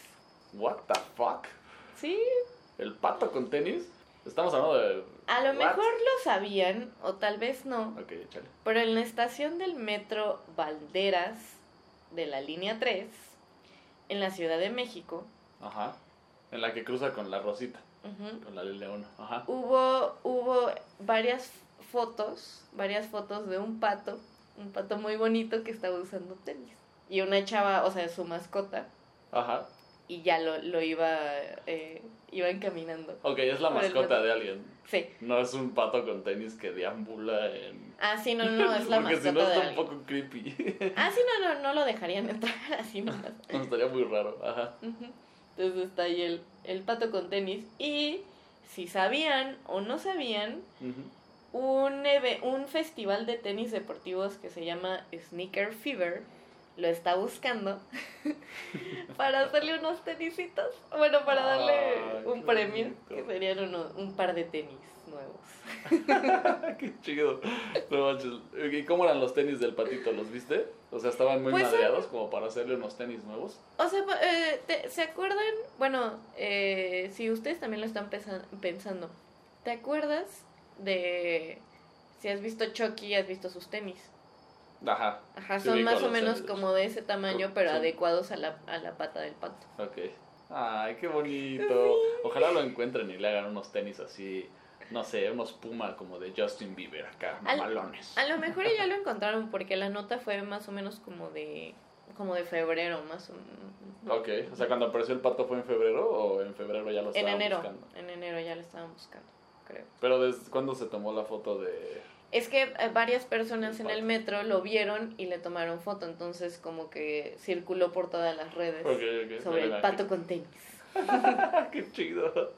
What the fuck? Sí, ¿El pato con tenis? Estamos hablando de... a lo What? mejor lo sabían o tal vez no, Ok, échale. pero en la estación del metro Valderas de la línea 3, en la Ciudad de México, Ajá. En la que cruza con la Rosita, ujú, con la línea 1. Ajá. hubo, hubo varias fotos, varias fotos de un pato, un pato muy bonito que estaba usando tenis. Y una chava, o sea, su mascota, Ajá. y ya lo, lo iba, eh, iban caminando. Ok, es la mascota de alguien. Sí. No es un pato con tenis que deambula en... Ah, sí, no, no, es la [LAUGHS] Porque si no de está un poco creepy. [LAUGHS] Ah, sí, no, no, no lo dejarían entrar [LAUGHS] así nomás. No, estaría muy raro. Ajá. Entonces está ahí el, el pato con tenis. Y si sabían o no sabían, Ujú. Un, un festival de tenis deportivos que se llama Sneaker Fever lo está buscando [LAUGHS] para hacerle unos tenisitos. Bueno, para darle Ay, un premio, bonito. que serían uno- un par de tenis nuevos. [LAUGHS] Qué chido. No. ¿Y cómo eran los tenis del patito? ¿Los viste? O sea, estaban muy Pues, madreados como para hacerle unos tenis nuevos. O sea, eh, te- ¿se acuerdan? Bueno, eh, si ustedes también lo están pensando, ¿te acuerdas de si has visto Chucky has visto sus tenis? Ajá. Son más o menos como de ese tamaño, pero adecuados a la, a la pata del pato. Ok. Ay, qué bonito. Ojalá lo encuentren y le hagan unos tenis así, no sé, unos Puma como de Justin Bieber acá, Al- mamalones. A lo mejor ya [LAUGHS] lo encontraron porque la nota fue más o menos como de como de febrero, más o menos. Ok, o sea, cuando apareció el pato fue en febrero o en febrero ya lo En estaban enero, buscando. en enero ya lo estaban buscando, creo. Pero ¿desde cuándo se tomó la foto de...? Es que eh, varias personas en el metro lo vieron y le tomaron foto, entonces como que circuló por todas las redes sobre el pato aquí. con tenis. [LAUGHS] qué chido.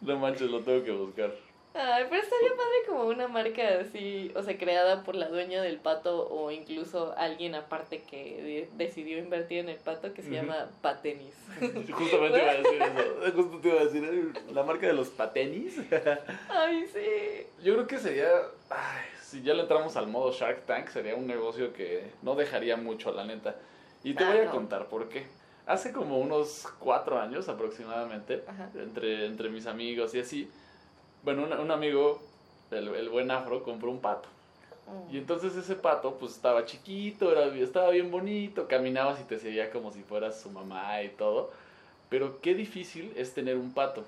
No manches, lo tengo que buscar. Ay, pero estaría padre como una marca así, o sea, creada por la dueña del pato o incluso alguien aparte que de- decidió invertir en el pato que se Ujú. llama Patenis. [LAUGHS] Justamente iba a decir eso. [LAUGHS] Justo te iba a decir "Ay, la marca de los patenis. [LAUGHS] Ay, sí. Yo creo que sería, ay, si ya le entramos al modo Shark Tank, sería un negocio que no dejaría mucho, la neta. Y te Ah, voy a no. contar por qué. Hace como unos cuatro años aproximadamente, Ajá. entre, entre mis amigos y así, bueno, un, un amigo, el, el buen afro, compró un pato. Y entonces ese pato, pues estaba chiquito, era, estaba bien bonito, caminabas y te seguía como si fueras su mamá y todo. Pero qué difícil es tener un pato.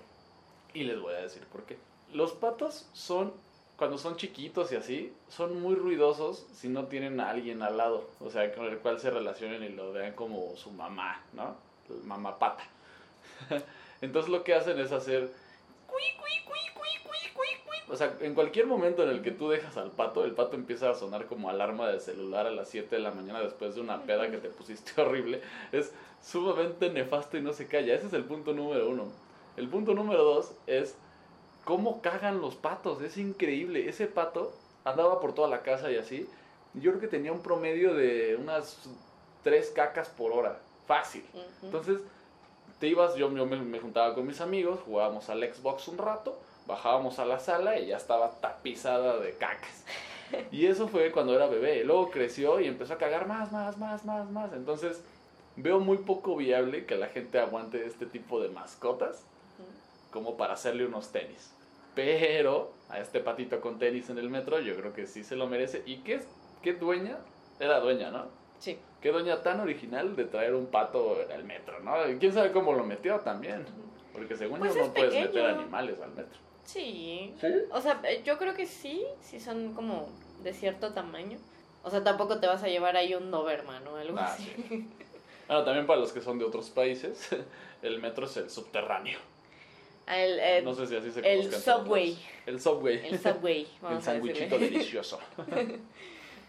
Y les voy a decir por qué. Los patos son, cuando son chiquitos y así, son muy ruidosos si no tienen a alguien al lado. O sea, con el cual se relacionen y lo vean como su mamá, ¿no? Mamá pata. [LAUGHS] Entonces lo que hacen es hacer... cui, cui, cui. O sea, en cualquier momento en el que tú dejas al pato, el pato empieza a sonar como alarma de celular a las 7 de la mañana después de una peda que te pusiste [LAUGHS] horrible. Es sumamente nefasto y no se calla. Ese es el punto número uno. El punto número dos es cómo cagan los patos. Es increíble. Ese pato andaba por toda la casa y así. Yo creo que tenía un promedio de unas tres cacas por hora. Fácil. Entonces, te ibas, yo, yo me, me juntaba con mis amigos, jugábamos al Xbox un rato, bajábamos a la sala y ya estaba tapizada de cacas. Y eso fue cuando era bebé. Luego creció y empezó a cagar más, más, más, más, más. Entonces, veo muy poco viable que la gente aguante este tipo de mascotas como para hacerle unos tenis. Pero a este patito con tenis en el metro, yo creo que sí se lo merece. ¿Y qué, qué dueña? Era dueña, ¿no? Sí. Qué doña tan original de traer un pato al metro, ¿no? Quién sabe cómo lo metió también. Porque según Pues yo no es puedes pequeño. meter animales al metro. Sí. ¿Sí? O sea, eh, yo creo que sí, sí son como de cierto tamaño. O sea, tampoco te vas a llevar ahí un Doberman o algo Ah, así. sí. [LAUGHS] Bueno, también para los que son de otros países, [LAUGHS] el metro es el subterráneo. El, eh, No sé si así se el subway. El subway. el Subway, [LAUGHS] El vamos decirle. delicioso.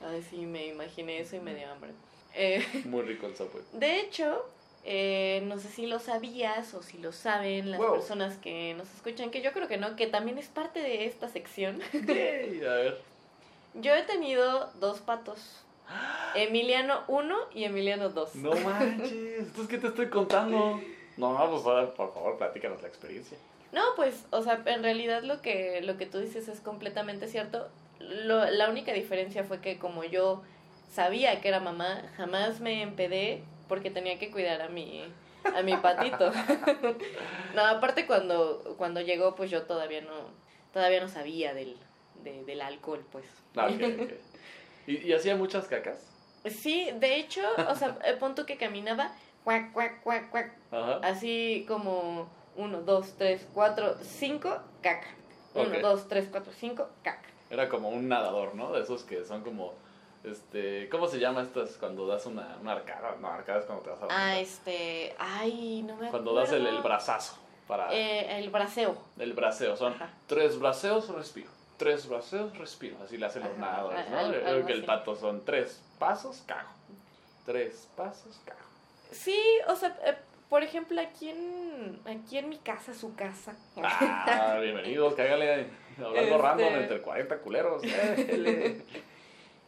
Ay, sí, me imaginé eso y me dio hambre. Eh, Muy rico el subway. de hecho, eh, no sé si lo sabías o si lo saben las Wow. personas que nos escuchan, que yo creo que no, que también es parte de esta sección. Yay, a ver. [LAUGHS] Yo he tenido dos patos. [GASPS] Emiliano 1 y Emiliano 2. No manches, ¿entonces qué te estoy contando? No, pues ahora, por favor, platícanos la experiencia. No, pues, o sea, en realidad lo que, lo que tú dices es completamente cierto. Lo- la única diferencia fue que como yo sabía que era mamá, jamás me empedé porque tenía que cuidar a mi, a mi patito. [LAUGHS] no, aparte cuando, cuando llegó, pues yo todavía no, todavía no sabía del, de- del alcohol, pues. Ah, ok, ok. ¿Y, ¿Y hacía muchas cacas? Sí, de hecho, o sea, el punto que caminaba, cuac, cuac, cuac, cuac, Ajá. así como uno, dos, tres, cuatro, cinco, caca. Uno, dos, tres, cuatro, cinco, caca. Era como un nadador, ¿no? De esos que son como, este, ¿cómo se llama estas cuando das una, una arcada? No, arcada es cuando te vas a Ah, este, ay, no me acuerdo. Cuando das el, el brazazo. Para Eh, el braseo. el braceo. Son Ajá. tres braceos, respiro. Tres braceos, respiro. Así le hacen los nadadores, ¿no? algo Creo que el pato son tres pasos, cago. Tres pasos, cago. Sí, o sea, eh, por ejemplo, aquí en, aquí en mi casa, su casa. Ah, bienvenidos, [LAUGHS] cágale. Hablando Este- random entre 40 culeros. Éle. [LAUGHS]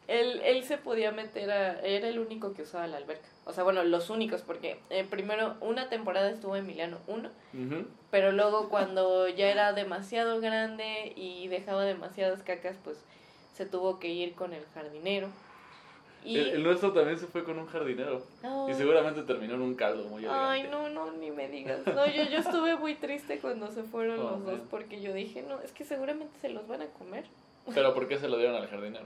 Él, él se podía meter a... Era el único que usaba la alberca. O sea, bueno, los únicos, porque eh, primero una temporada estuvo Emiliano uno, Ujú. pero luego cuando ya era demasiado grande y dejaba demasiadas cacas, pues se tuvo que ir con el jardinero. Y... El, el nuestro también se fue con un jardinero. Y Ay, seguramente terminó en un caldo muy Ay, elegante. no, no, ni me digas. No, yo, yo estuve muy triste cuando se fueron Oh, los dos porque yo dije, no, es que seguramente se los van a comer. Pero ¿por qué se lo dieron al jardinero?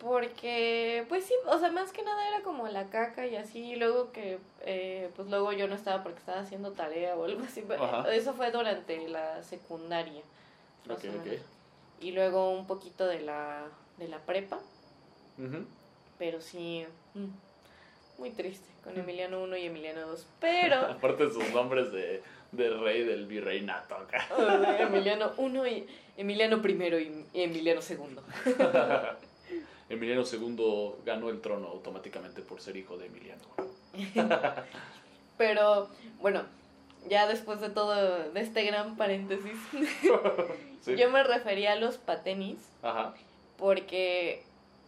Porque, pues sí, o sea, más que nada era como la caca y así, y luego que, eh, pues luego yo no estaba porque estaba haciendo tarea o algo así. Ajá. Eso fue durante la secundaria. más Ok, o ok. menos. Y luego un poquito de la, de la prepa, pero sí, mm, muy triste, con Emiliano 1 y Emiliano 2. [LAUGHS] Pero... Aparte sus nombres de, de rey del virreinato acá. [LAUGHS] Emiliano 1 y Emiliano primero y y Emiliano segundo. [LAUGHS] Emiliano II ganó el trono automáticamente por ser hijo de Emiliano. [LAUGHS] Pero bueno, ya después de todo, de este gran paréntesis, [LAUGHS] Sí. yo me refería a los patenis Ajá. porque,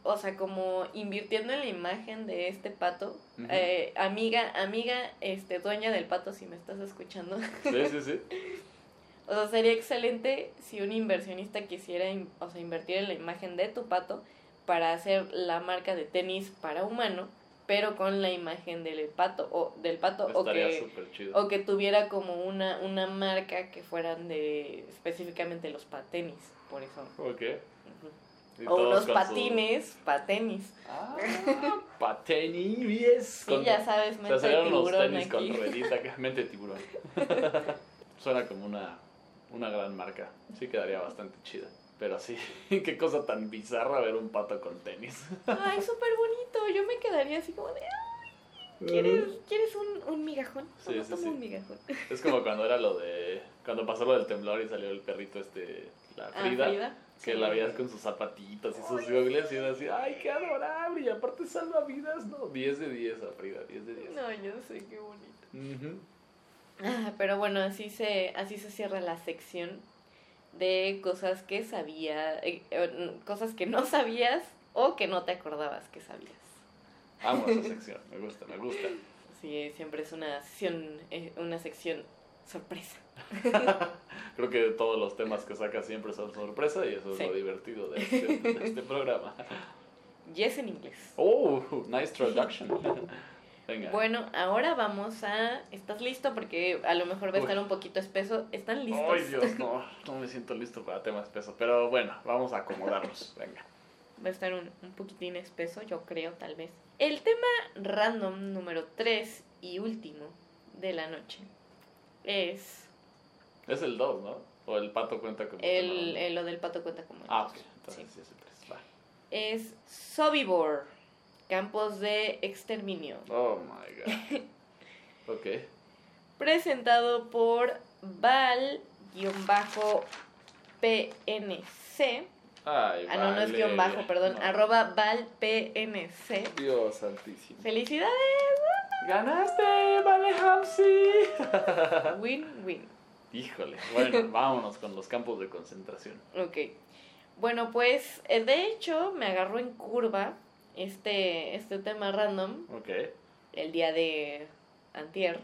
o sea, como invirtiendo en la imagen de este pato, eh, amiga, amiga, este, dueña del pato, si me estás escuchando, Sí, sí, sí. [LAUGHS] o sea, sería excelente si un inversionista quisiera, o sea, invertir en la imagen de tu pato para hacer la marca de tenis para humano, pero con la imagen del pato o del pato o que o que tuviera como una una marca que fueran de específicamente los patenis, por eso. O unos con su- patenis. Ah, patenis. Sí, Con- ya sabes, O mente sea, de unos tiburón tenis con aquí. ruedita, que- [LAUGHS] mente de tiburón. Suena como una, una gran marca. Sí quedaría bastante chida. Pero sí, [LAUGHS] qué cosa tan bizarra ver un pato con tenis. [LAUGHS] Ay, súper bonito. Yo me quedaría así como de, "Ay, ¿quieres, ¿quieres un, un migajón? Sí, un migajón. [LAUGHS] Es como cuando era lo de. Cuando pasó lo del temblor y salió el perrito este. La Ah, Frida. Frida. Que Sí. la veías con sus zapatitos y sus goggles y era así, ¡ay, qué adorable! Y aparte salva vidas, ¿no? 10 de 10 a Frida, 10 de 10. No, yo sé, qué bonito. Ah, pero bueno, así se, así se cierra la sección de cosas que sabía, eh, eh, cosas que no sabías o que no te acordabas que sabías. Amo esa sección, me gusta, me gusta. Sí, siempre es una sección, eh, una sección sorpresa. [LAUGHS] Creo que todos los temas que saca siempre son sorpresa y eso es Sí. lo divertido de este, de este programa. Y es en inglés. ¡Oh! Nice introduction. [LAUGHS] Venga. Bueno, ahora vamos a... ¿Estás listo? Porque a lo mejor va a estar Uy. un poquito espeso. ¿Están listos? ¡Ay, Dios! No, no me siento listo para temas pesos. Pero bueno, vamos a acomodarnos. [LAUGHS] Venga. Va a estar un, un poquitín espeso, yo creo, tal vez. El tema random número 3 y último de la noche es Es el 2, ¿no? O el pato cuenta como. el, el- lo del pato cuenta como... Ah, ok. Entonces Sí. sí, es el 3. Va. Es Sobibor, campos de exterminio, Oh my god. [LAUGHS] Ok. presentado por Val-PNC. Ay, Ah, no, no es guion bajo, perdón, No. arroba ValPNC. Dios santísimo. ¡Felicidades! ¡Ganaste! ¡Vale, Hamsi! [LAUGHS] Win-win. Híjole. Bueno, [LAUGHS] vámonos con los campos de concentración. Ok. Bueno, pues eh, de hecho me agarró en curva este, este tema random Ok. el día de antier.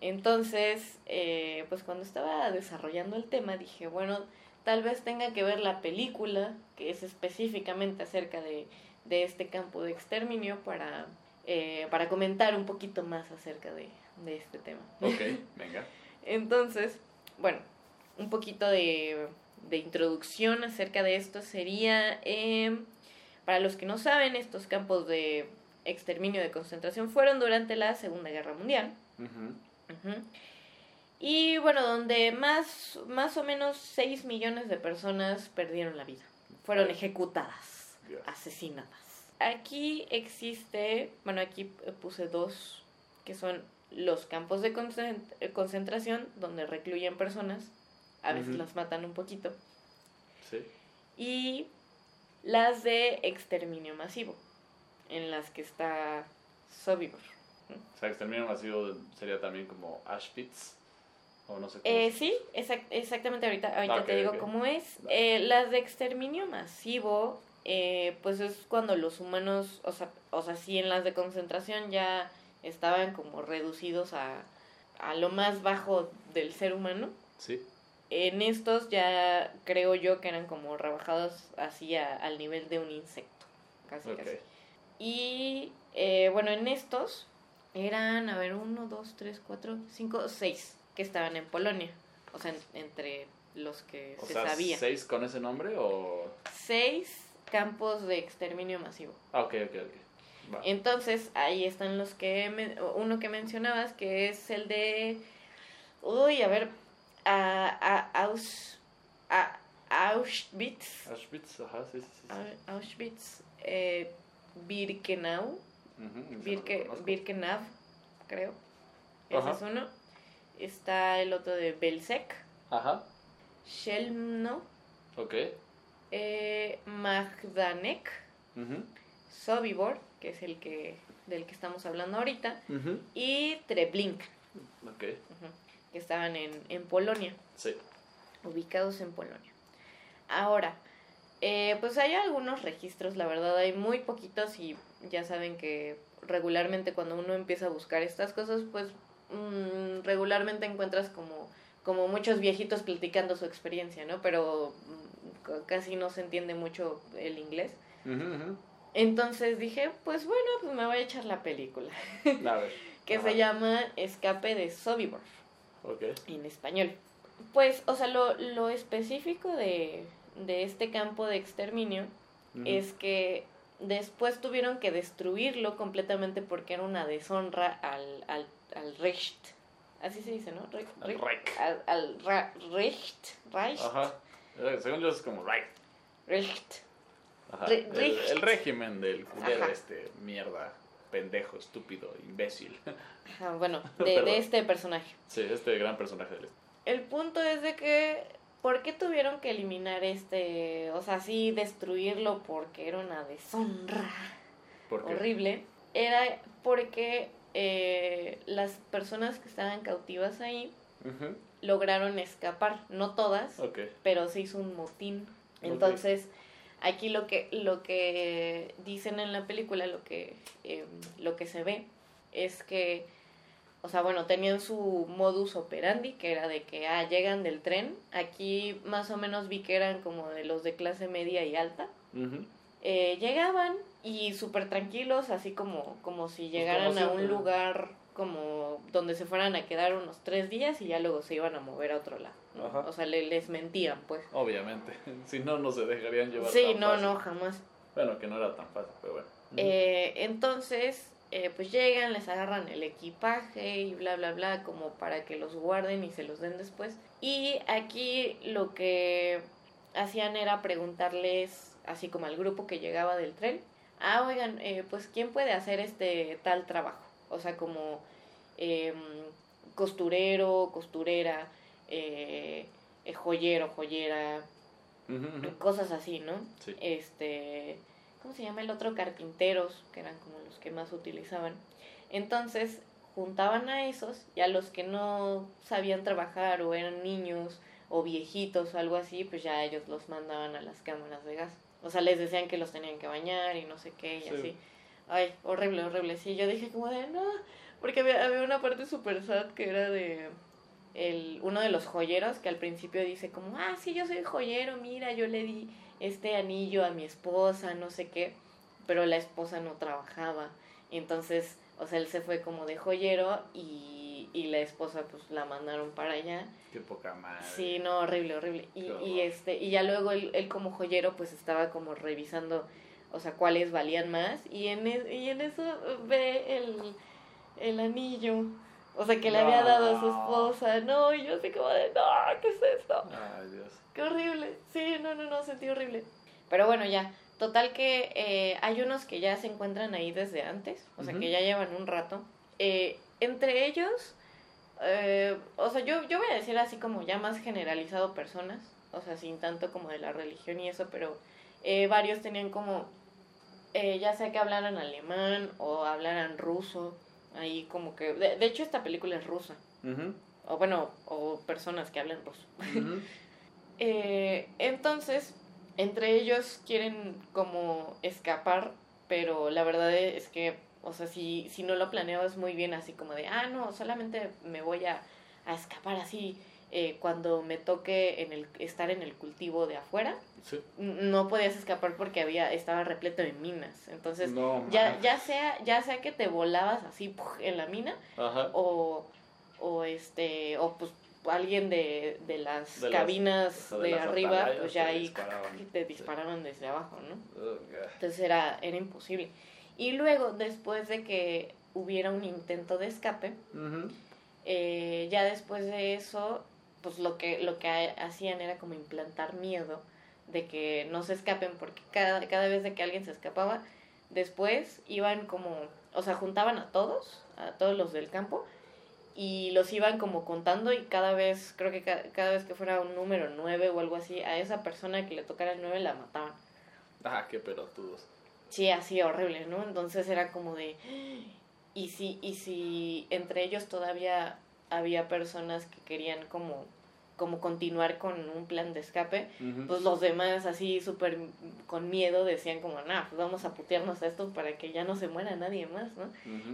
Entonces, eh, pues cuando estaba desarrollando el tema dije, bueno, tal vez tenga que ver la película, que es específicamente acerca de, de este campo de exterminio, para, eh, para comentar un poquito más acerca de, de este tema. Ok, [LAUGHS] venga. Entonces, bueno, un poquito de, de introducción acerca de esto sería, eh, para los que no saben, estos campos de exterminio de concentración fueron durante la Segunda Guerra Mundial. Y bueno, donde más, más o menos 6 millones de personas perdieron la vida. Fueron ejecutadas, asesinadas. Aquí existe, bueno, aquí puse dos, que son los campos de concent- concentración donde recluyen personas, a veces las matan un poquito, Sí. y las de exterminio masivo, en las que está Sobibor. O sea, exterminio masivo sería también como Auschwitz. O no sé cómo Eh, sí, exact- exactamente ahorita, te digo ok. cómo es. Eh, las de exterminio masivo, eh, pues es cuando los humanos, o sea, o sea, sí en las de concentración ya estaban como reducidos a, a lo más bajo del ser humano. Sí. En estos ya creo yo que eran como rebajados así a- al nivel de un insecto, casi casi. Y eh, bueno, en estos eran, a ver, uno, dos, tres, cuatro, cinco, seis que estaban en Polonia. O sea, en- entre los que O se sea, sabía. ¿seis con ese nombre o...? Seis campos de exterminio masivo. Ah, ok, ok, ok. Va. Entonces, ahí están los que... uno que mencionabas, que es el de... Uy, a ver... A, a, Aus, a, Auschwitz. Auschwitz, ajá, sí, sí, sí. sí. Au- Auschwitz. Eh, Birkenau. Lo Birke. Birkenav, creo. Ese Ajá. es uno. Está el otro de Belzec, Ajá, Shelmno, ok. eh, Magdanek, Sobibor, que es el que del que estamos hablando ahorita, y Treblink, Ok, que estaban en, en Polonia, sí. ubicados en Polonia. Ahora, eh, pues hay algunos registros, la verdad hay muy poquitos y ya saben que regularmente cuando uno empieza a buscar estas cosas, pues mm, regularmente encuentras como, como muchos viejitos platicando su experiencia, ¿no? Pero mm, casi no se entiende mucho el inglés. Entonces dije, pues bueno, pues me voy a echar la película, A ver. [LAUGHS] que Ajá. se llama Escape de Sobibor En español. Pues, o sea, lo, lo específico de, de este campo de exterminio es que después tuvieron que destruirlo completamente porque era una deshonra al, al, al Recht. Así se dice, ¿no? Recht, Al Recht, Reich. al, al Ra- Recht, Recht, Ajá. Eh, Según yo es como right. Recht. Ajá. Re- el, Reich. el régimen del culero este, mierda, pendejo, estúpido, imbécil. Ajá, bueno, [LAUGHS] de, este personaje. Sí, este gran personaje del El punto es de que, ¿por qué tuvieron que eliminar este, o sea, sí, destruirlo porque era una deshonra? Porque horrible era porque eh, las personas que estaban cautivas ahí lograron escapar, no todas, pero se hizo un motín. Entonces, aquí lo que lo que dicen en la película, lo que eh, lo que se ve es que o sea, bueno, tenían su modus operandi, que era de que ah, llegan del tren. Aquí más o menos vi que eran como de los de clase media y alta eh, llegaban y súper tranquilos, así como, como si llegaran como a un lugar como donde se fueran a quedar unos tres días y ya luego se iban a mover a otro lado. ¿No? Ajá. O sea, le- les mentían, pues. Obviamente. [LAUGHS] Si no, no se dejarían llevar. Sí, tan no, fácil. no, jamás. Bueno, que no era tan fácil, pero bueno. Eh, entonces, eh, pues llegan, les agarran el equipaje y bla, bla, bla, como para que los guarden y se los den después. Y aquí lo que hacían era preguntarles, así como al grupo que llegaba del tren, ah, oigan, eh, pues ¿quién puede hacer este tal trabajo? O sea, como em, costurero, costurera, eh, eh, joyero, joyera, cosas así, ¿no? Sí. Este, ¿cómo se llama el otro? Carpinteros, que eran como los que más utilizaban. Entonces, juntaban a esos y a los que no sabían trabajar o eran niños o viejitos o algo así, pues ya ellos los mandaban a las cámaras de gas. O sea, les decían que los tenían que bañar y no sé qué y Sí. así. Ay, horrible, horrible. Sí, yo dije como de, no, porque había, había una parte super sad que era de el, uno de los joyeros que al principio dice como, ah, sí, yo soy joyero, mira, yo le di este anillo a mi esposa, no sé qué, pero la esposa no trabajaba. Y entonces, o sea, él se fue como de joyero y, y la esposa pues la mandaron para allá. Qué poca madre. Sí, no, horrible, horrible. Y, y este, y ya luego él, él como joyero pues estaba como revisando, o sea, cuáles valían más. Y en, e- y en eso ve el, el anillo. O sea, que le había dado a su No. esposa. No, y yo así como de, no, ¿qué es esto? Ay, Dios. Qué horrible. Sí, no, no, no, sentí horrible. Pero bueno, ya. Total que eh, hay unos que ya se encuentran ahí desde antes, o sea, Ujú. que ya llevan un rato. Eh, entre ellos, eh, o sea, yo, yo voy a decir así como ya más generalizado personas, o sea, sin tanto como de la religión y eso, pero eh, varios tenían como, eh, ya sea que hablaran alemán o hablaran ruso, ahí como que, de, de hecho esta película es rusa, o bueno, o personas que hablan ruso. [LAUGHS] Eh, entonces, entre ellos quieren como escapar, pero la verdad es que, o sea, si, si no lo planeabas muy bien, así como de, ah, no, solamente me voy a, a escapar así eh, cuando me toque en el, estar en el cultivo de afuera, Sí. no podías escapar porque había estaba repleto de minas. Entonces, No, ya, ya, sea, ya sea que te volabas así ¡puf! en la mina, Ajá. o, o este o pues alguien de, de las De cabinas de, de las arriba pues ya ahí disparaban. te disparaban desde abajo no entonces era era imposible y luego después de que hubiera un intento de escape eh, ya después de eso pues lo que lo que ha- hacían era como implantar miedo de que no se escapen porque cada, cada vez de que alguien se escapaba después iban como o sea juntaban a todos a todos los del campo y los iban como contando y cada vez creo que ca- cada, vez que fuera un número 9 o algo así a esa persona que le tocara el 9 la mataban Ah, qué pelotudos. Sí, así horrible, ¿no? Entonces era como de... Y si, y si entre ellos todavía había personas que querían como, como continuar con un plan de escape, pues los demás así súper con miedo decían como, nah, pues vamos a putearnos a estos para que ya no se muera nadie más, ¿no?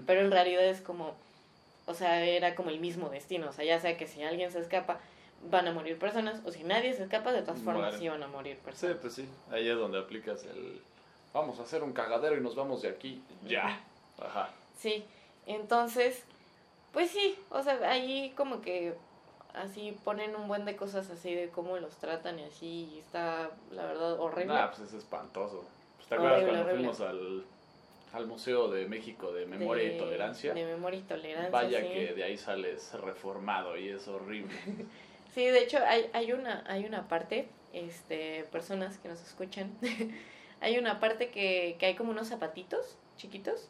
Pero en realidad es como, o sea, era como el mismo destino, o sea, ya sea que si alguien se escapa van a morir personas, o si nadie se escapa, de todas formas sí van a morir Sí, personas. pues sí. Ahí es donde aplicas el. Vamos a hacer un cagadero y nos vamos de aquí. Ya. Ajá. Sí, entonces, pues sí, o sea, ahí como que así ponen un buen de cosas así de cómo los tratan y así, y está, la verdad, horrible. Nah, pues es espantoso. Pues, ¿Te acuerdas Horrible, cuando horrible. fuimos al, al Museo de México de Memoria De- y Tolerancia? De memoria y tolerancia. Vaya sí. que de ahí sales reformado y es horrible. [LAUGHS] Sí, de hecho, hay, hay, una, hay una parte, este, personas que nos escuchan, [LAUGHS] hay una parte que, que hay como unos zapatitos chiquitos.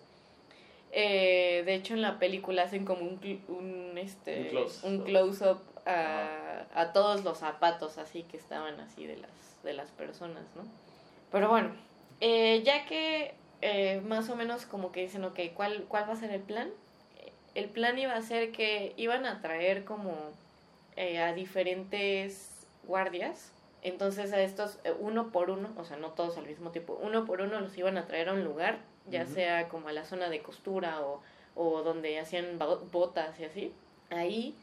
Eh, de hecho, en la película hacen como un, un, este, Un close- un close-up a, a todos los zapatos así que estaban así de las, de las personas, ¿no? Pero bueno, eh, ya que eh, más o menos como que dicen, ok, ¿cuál, ¿cuál va a ser el plan? El plan iba a ser que iban a traer como eh, a diferentes guardias. Entonces a estos, eh, uno por uno, o sea, no todos al mismo tiempo, uno por uno los iban a traer a un lugar, ya sea como a la zona de costura o, o donde hacían bo- botas y así. Ahí,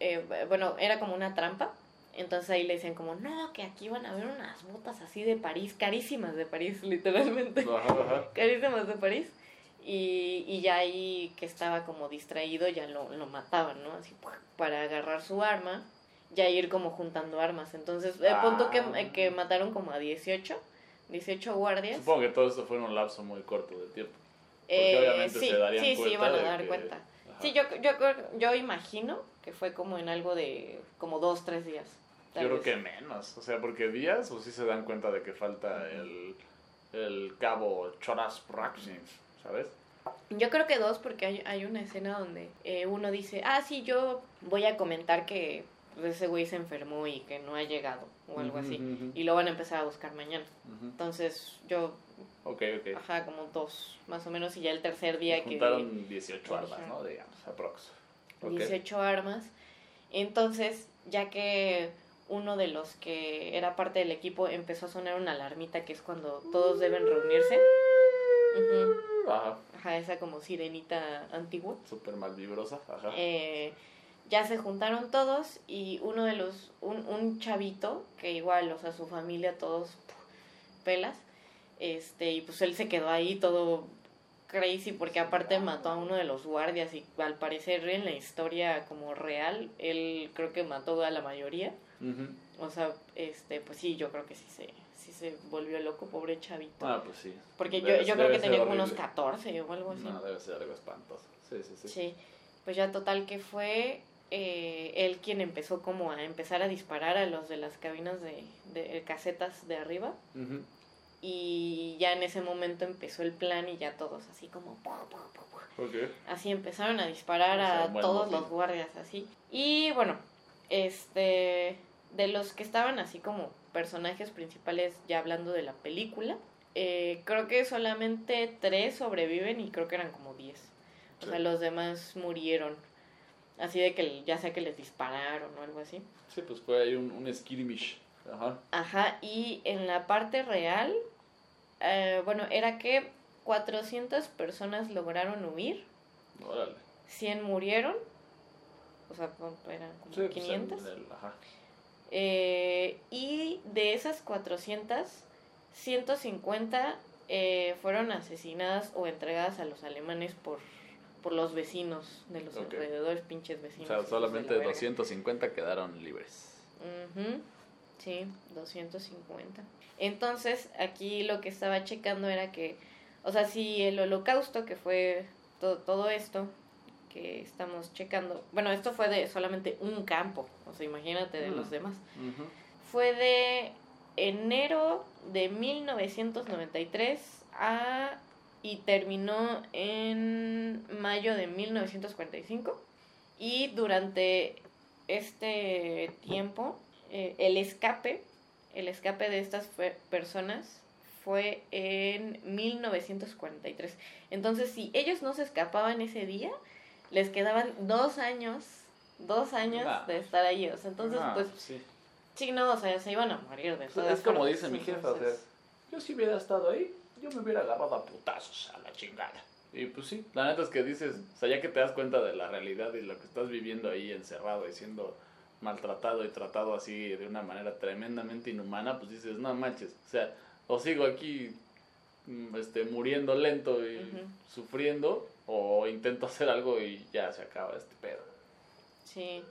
eh, bueno, era como una trampa. Entonces ahí le decían como, no, que aquí van a ver unas botas así de París, carísimas de París, [LAUGHS] literalmente Ajá, ajá. carísimas de París. Y, y ya ahí que estaba como distraído, ya lo, lo mataban, ¿no? Así para agarrar su arma, ya ir como juntando armas. Entonces, el punto que, Ah. eh, que mataron como a 18, 18 guardias. Supongo que todo esto fue en un lapso muy corto de tiempo. Eh, obviamente sí, se darían sí, sí, iban a dar que- cuenta. Ajá. Sí, yo, yo, yo imagino que fue como en algo de como dos, tres días. Yo creo que menos, o sea, porque días o sí se dan cuenta de que falta el, el cabo Choras Praxins, ¿sabes? Yo creo que dos, porque hay, hay una escena donde eh, uno dice, ah, sí, yo voy a comentar que pues, ese güey se enfermó y que no ha llegado, o algo así. Ujú, ujú, Y lo van a empezar a buscar mañana. ujú. Entonces, yo, Ok, ok. ajá, como dos, más o menos, y ya el tercer día que... Juntaron 18 armas. ¿no? Digamos, aprox. Ok. 18 armas. Entonces, ya que uno de los que era parte del equipo empezó a sonar una alarmita, que es cuando todos deben reunirse. Ajá, Ajá, esa como sirenita antigua. súper mal vibrosa, ajá. Eh, ya se juntaron todos y uno de los, un, un chavito, que igual, o sea, su familia, todos puf, pelas, este, y pues él se quedó ahí todo crazy porque aparte mató a uno de los guardias y al parecer en la historia como real, él creo que mató a la mayoría. O sea, este, pues sí, yo creo que sí se, sí se volvió loco, pobre chavito. Ah, pues sí. porque yo, Debe- yo creo que tenía como unos horrible. 14 o algo así. No, debe ser algo espantoso. Sí, sí, sí. Sí, pues ya total que fue eh, él quien empezó como a empezar a disparar a los de las cabinas de, de casetas de arriba y ya en ese momento empezó el plan y ya todos así como. Así empezaron a disparar O sea, a todos los guardias, así. Y bueno, este, de los que estaban así como personajes principales, ya hablando de la película, eh, creo que solamente tres sobreviven y creo que eran como diez. O Sí. sea, los demás murieron. Así de que ya sea que les dispararon o algo así. Sí, pues fue ahí un, un skirmish. Ajá. Ajá, y en la parte real, eh, bueno, era que 400 personas lograron huir, Órale. 100 murieron, o sea, ¿cuánto eran como Sí, pues, 500. el- el- ajá. Eh, y de esas 400, 150 eh, fueron asesinadas o entregadas a los alemanes por, por los vecinos de los alrededores, pinches O vecinos. sea, hijos de solamente la verga. 250 quedaron libres. Ujú, Sí, 250. Entonces, aquí lo que estaba checando era que, o sea, si el holocausto, que fue to- todo esto que estamos checando, bueno, esto fue de solamente un campo, o sea, imagínate de Mm. los demás, Ujú. fue de enero de 1993 a y terminó en mayo de 1945 y durante este tiempo eh, el escape el escape de estas personas fue en 1943 entonces si ellos no se escapaban ese día les quedaban dos años dos años Ah. de estar ahí. O sea, entonces Ah, pues sí. Sí, no, o sea, se iban a morir de todas Es como formas, dice mi jefa, o sea, yo si hubiera estado ahí, yo me hubiera agarrado a putazos a la chingada. Y pues sí, la neta es que dices, o sea, ya que te das cuenta de la realidad y lo que estás viviendo ahí encerrado y siendo maltratado y tratado así de una manera tremendamente inhumana, pues dices, no manches, o sea, o sigo aquí mm, este, muriendo lento y Ujú. sufriendo, o intento hacer algo y ya se acaba este pedo. Sí,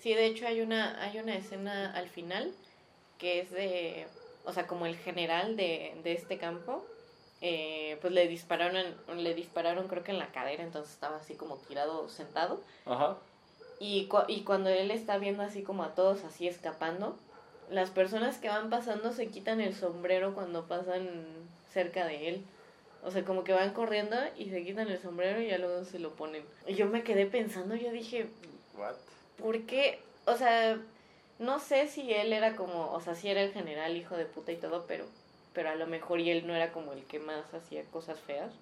sí, de hecho hay una, hay una escena al final que es de, o sea, como el general de, de este campo, eh, pues le dispararon, le dispararon creo que en la cadera, entonces estaba así como tirado, sentado, Ajá. y, cu- y cuando él está viendo así como a todos así escapando, las personas que van pasando se quitan el sombrero cuando pasan cerca de él. O sea, como que van corriendo y se quitan el sombrero y ya luego se lo ponen. Y yo me quedé pensando, yo dije, What? ¿por qué? O sea, no sé si él era como, o sea, si era el general hijo de puta y todo, pero pero a lo mejor y él no era como el que más hacía cosas feas.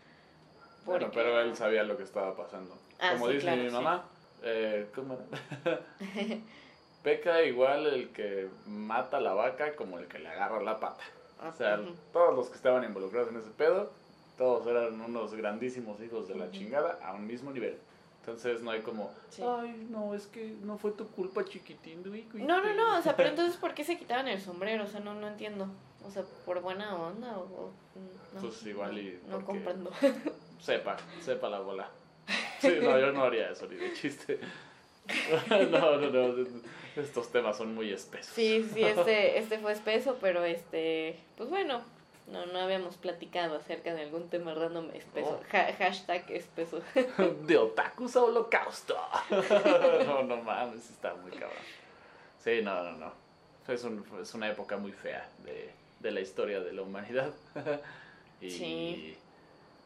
Bueno, pero él sabía lo que estaba pasando. Ah, Como sí, dice claro, mi sí. mamá, eh, ¿cómo era? [LAUGHS] Peca igual el que mata la vaca como el que le agarra la pata. O sea, todos los que estaban involucrados en ese pedo, todos eran unos grandísimos hijos de la chingada a un mismo nivel. Entonces no hay como, Sí. ay, no, es que no fue tu culpa, chiquitín. güey". No, no, no, o sea, pero [LAUGHS] entonces ¿por qué se quitaban el sombrero? O sea, no, no entiendo. O sea, por buena onda o... o- no, Pues igual y No, comprendo. [LAUGHS] Sepa, sepa la bola. [LAUGHS] Sí, no, yo no haría eso ni de chiste. [LAUGHS] No, no, no. Estos temas son muy espesos. Sí, sí, este, este fue espeso, pero este, pues bueno, no, no habíamos platicado acerca de algún tema random espeso. Oh. Ha- hashtag espeso. De otakus a holocausto. No, no mames, está muy cabrón. Sí, no, no, no. Es, un- es una época muy fea de, de la historia de la humanidad. [LAUGHS] Y, Sí.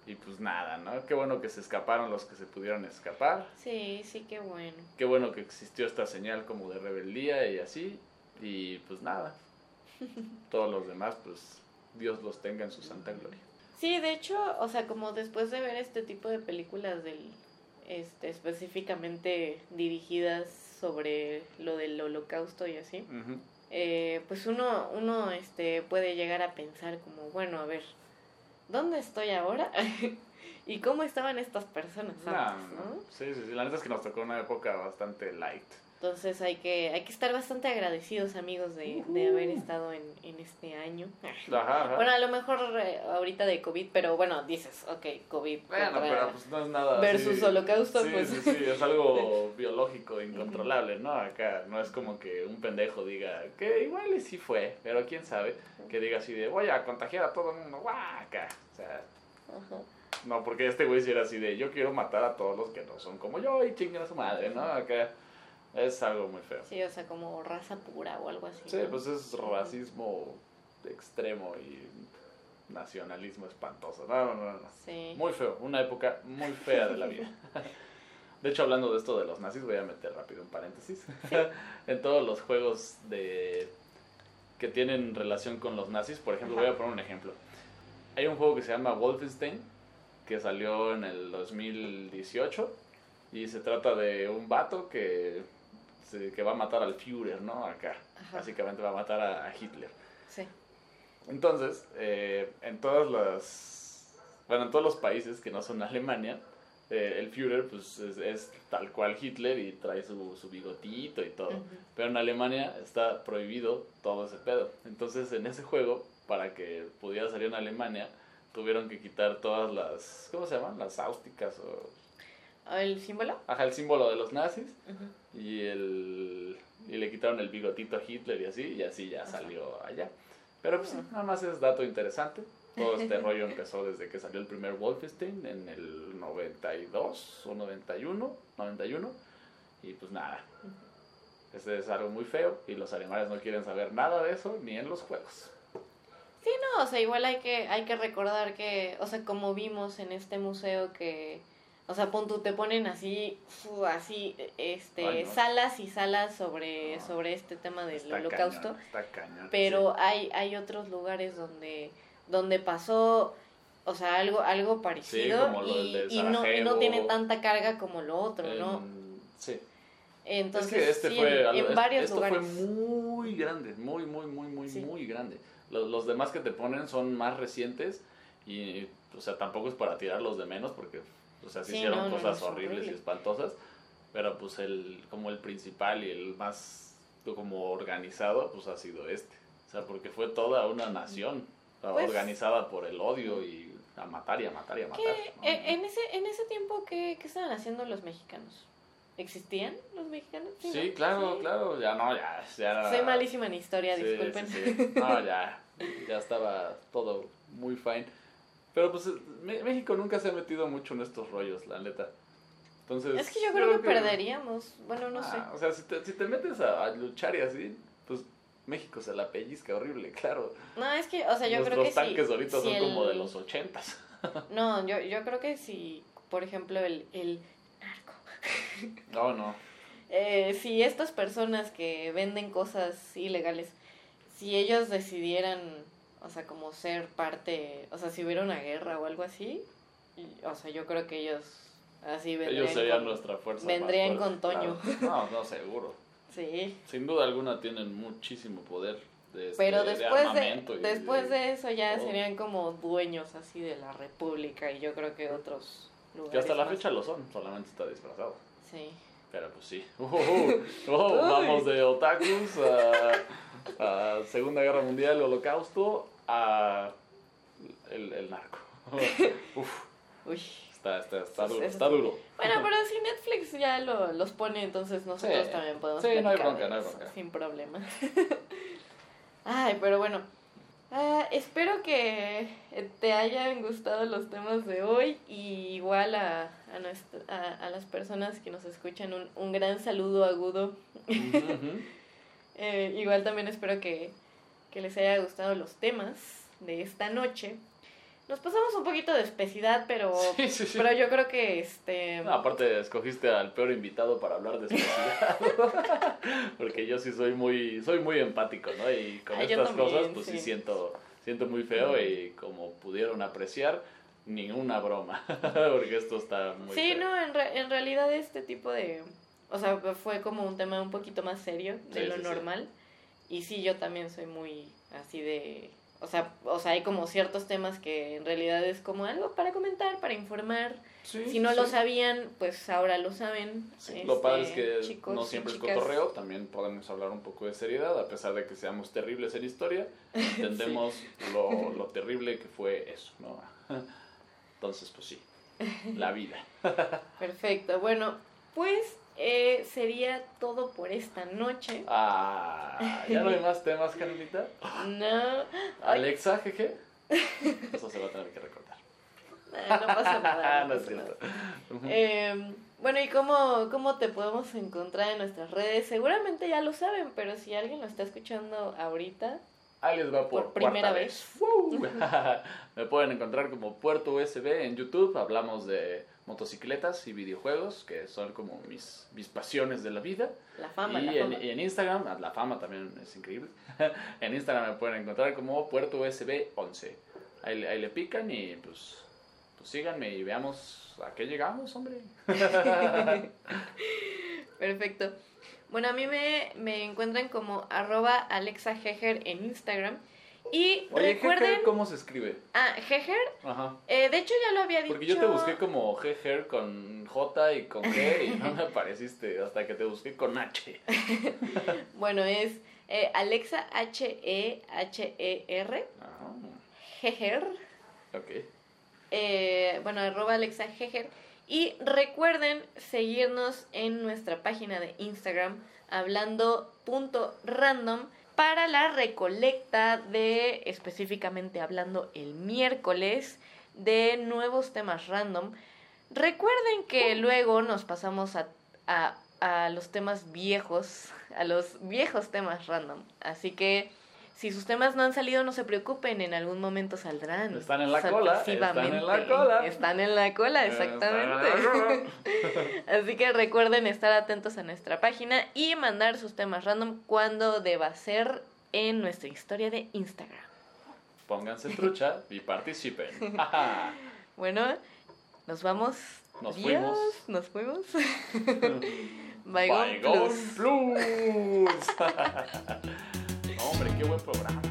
y pues nada, ¿no? Qué bueno que se escaparon los que se pudieron escapar. Sí, sí, qué bueno. Qué bueno que existió esta señal como de rebeldía y así. Y pues nada. [LAUGHS] Todos los demás, pues Dios los tenga en su santa gloria. Sí, de hecho, o sea, como después de ver este tipo de películas del, este, específicamente dirigidas sobre lo del holocausto y así, Ujú. Eh, pues uno, uno, este, puede llegar a pensar como, bueno, a ver, ¿dónde estoy ahora? [LAUGHS] ¿Y cómo estaban estas personas antes, no? Sí, sí, sí. La neta es que nos tocó una época bastante light. Entonces hay que, hay que estar bastante agradecidos, amigos, de, de haber estado en, en este año. Ajá, ajá. Bueno, a lo mejor eh, ahorita de COVID, pero bueno, dices, ok, COVID. Bueno, pero pues no es nada. versus así- holocausto, sí, pues. Sí, sí, es algo [LAUGHS] biológico, incontrolable, ¿no? Acá no es como que un pendejo diga que igual y sí fue, pero quién sabe, que diga así de voy a contagiar a todo el mundo, guaca. O sea, Ajá. no, porque este güey sí era así de yo quiero matar a todos los que no son como yo y chinguen a su madre, ¿no? Acá es algo muy feo. Sí, o sea, como raza pura o algo así. Sí, ¿no? pues es racismo extremo y nacionalismo espantoso. No, no, no, no. Sí. Muy feo, una época muy fea de la vida. [LAUGHS] De hecho, hablando de esto de los nazis, voy a meter rápido un paréntesis. [LAUGHS] en todos los juegos de que tienen relación con los nazis, por ejemplo, Ajá. voy a poner un ejemplo. Hay un juego que se llama Wolfenstein, que salió en el 2018, y se trata de un vato que, que va a matar al Führer, ¿no? Acá. Ajá. Básicamente va a matar a, a Hitler. Sí. Entonces, eh, en todas las, bueno, en todos los países que no son Alemania, eh, el Führer pues es, es tal cual Hitler y trae su, su bigotito y todo. Ujú. Pero en Alemania está prohibido todo ese pedo. Entonces, en ese juego, para que pudiera salir en Alemania, tuvieron que quitar todas las, ¿cómo se llaman? Las áusticas o... ¿El símbolo? Ajá, el símbolo de los nazis. Ujú. y el y le quitaron el bigotito a Hitler y así y así ya salió allá. Pero pues nada más es dato interesante. Todo este [LAUGHS] rollo empezó desde que salió el primer Wolfenstein en el 92 o 91 91 y pues nada. Ese es algo muy feo y los alemanes no quieren saber nada de eso ni en los juegos. Sí, no, o sea, igual hay que, hay que recordar que, o sea, como vimos en este museo que, o sea, pon tú, te ponen así, así, este, Ay, no. salas y salas sobre, No. sobre este tema del está holocausto, cañón, está cañón pero hay, hay otros lugares donde, donde pasó, o sea, algo, algo parecido como lo y, y no, y no tiene tanta carga como lo otro, En- ¿no? sí Entonces, es que este sí, fue en, en es- varios esto lugares. fue muy grande, muy, muy, muy, muy, Sí. muy grande. Los, los demás que te ponen son más recientes y, o sea, tampoco es para tirarlos de menos porque, o sea, se Sí, hicieron no, cosas no, es horribles horrible. y espantosas, pero pues el, como el principal y el más como organizado, pues ha sido este. O sea, porque fue toda una nación Pues- organizada por el odio y a matar y a matar y a matar. ¿Qué- ¿no? eh, en, ese, en ese tiempo, ¿qué, ¿qué estaban haciendo los mexicanos? ¿Existían los mexicanos? Sí, ¿no? claro, Sí. claro, ya no, ya, ya Soy malísima en historia, Sí, disculpen. sí, sí. No, ya, ya estaba todo muy fine. Pero pues Me- México nunca se ha metido mucho en estos rollos, la neta. Entonces, Es que yo creo que perderíamos. Bueno, no sé. Ah, O sea, si te, si te metes a, a luchar y así, pues México se la pellizca horrible, claro. No, es que, o sea, yo Nuestros creo que tanques si, ahorita si son como de los ochentas. [LAUGHS] No, yo, yo creo que si, por ejemplo, el, el narco. [LAUGHS] No, no. Eh, si estas personas que venden cosas ilegales, si ellos decidieran, o sea, como ser parte, o sea, si hubiera una guerra o algo así, y- o sea, yo creo que ellos así vendrían. Ellos serían con- nuestra fuerza. más vendrían fuerte, con Toño. claro. No, no, seguro. Sí, Sin duda alguna tienen muchísimo poder de, este, pero de después de, armamento y después de eso ya serían como dueños así de la república y yo creo que otros lugares. Que hasta la más. fecha lo son, solamente está disfrazado. Sí. Pero pues sí. Uh, uh, uh, vamos de otakus a, a Segunda Guerra Mundial, Holocausto, a el, el narco. [LAUGHS] Uf, Uy. está, está, está duro. Está duro. Bueno, pero si Netflix ya lo, los pone, entonces nosotros Sí. también podemos Sí, no hay bronca, no hay bronca. Sin problema. [LAUGHS] Ay, pero bueno. Ah, espero que te hayan gustado los temas de hoy y igual a, a, nuestra- a, a las personas que nos escuchan un, un gran saludo agudo. Ujú, ujú. Eh, igual también espero que, que les haya gustado los temas de esta noche. Nos pasamos un poquito de espesidad, pero, [LAUGHS] Sí, sí, sí. pero yo creo que este... No, aparte, escogiste al peor invitado para hablar de especidad. [LAUGHS] Porque yo sí soy muy, soy muy empático, ¿no? Y con estas también, cosas, pues sí, sí. siento, siento muy feo y como pudieron apreciar, ninguna broma. [LAUGHS] Porque esto está muy Sí, feo. no, en, re- en realidad este tipo de... O sea, fue como un tema un poquito más serio de Sí, lo sí, sí. normal. Y sí, yo también soy muy así de... O sea, o sea, hay como ciertos temas que en realidad es como algo para comentar, para informar. Sí, si no sí. lo sabían, pues ahora lo saben. Sí, lo padre es este, que chicos no siempre es cotorreo, también podemos hablar un poco de seriedad, a pesar de que seamos terribles en historia, entendemos [LAUGHS] lo, lo terrible que fue eso, ¿no? [LAUGHS] Entonces, pues sí, la vida. [LAUGHS] Perfecto. Bueno, pues eh, sería todo por esta noche. Ah, ¿ya no hay más temas, Carolita? No, Alexa, jeje. Eso se va a tener que recortar. no pasa nada. [LAUGHS] no es pasa nada. Eh, bueno, ¿y cómo, cómo te podemos encontrar en nuestras redes? Seguramente ya lo saben, pero si alguien lo está escuchando ahorita, Ahí les va por, Por primera vez. [LAUGHS] Me pueden encontrar como Puerto USB en YouTube. Hablamos de motocicletas y videojuegos, que son como mis, mis pasiones de la vida. La fama, y, la en, fama. y en Instagram, ah, la fama también es increíble. [LAUGHS] en Instagram me pueden encontrar como Puerto USB 11. Ahí, le- ahí le pican y pues, pues síganme y veamos a qué llegamos, hombre. [LAUGHS] Perfecto. Bueno, a mí me, me encuentran como arroba Alexa Heger en Instagram. Y Oye, recuerden... Heger, ¿cómo se escribe? Ah, Heger. Ajá. eh, de hecho ya lo había dicho. Porque yo te busqué como Heger con J y con G y [LAUGHS] no me apareciste hasta que te busqué con H. [LAUGHS] Bueno, es eh, Alexa H-E-H-E-R. Ah, Heger. ok. eh, bueno, arroba Alexa Heger. Y recuerden seguirnos en nuestra página de Instagram hablando.random para la recolecta de, específicamente hablando el miércoles, de nuevos temas random. Recuerden que luego nos pasamos a, a, a los temas viejos, a los viejos temas random. Así que si sus temas no han salido, no se preocupen, en algún momento saldrán. Están en la cola, están en la cola. Están en la cola, exactamente. [LAUGHS] Así que recuerden estar atentos a nuestra página y mandar sus temas random cuando deba ser en nuestra historia de Instagram. Pónganse trucha [LAUGHS] y participen. [LAUGHS] Bueno, nos vamos. Nos Adiós, fuimos. Nos fuimos. Bye, Bygone Plus. Hombre, qué buen programa.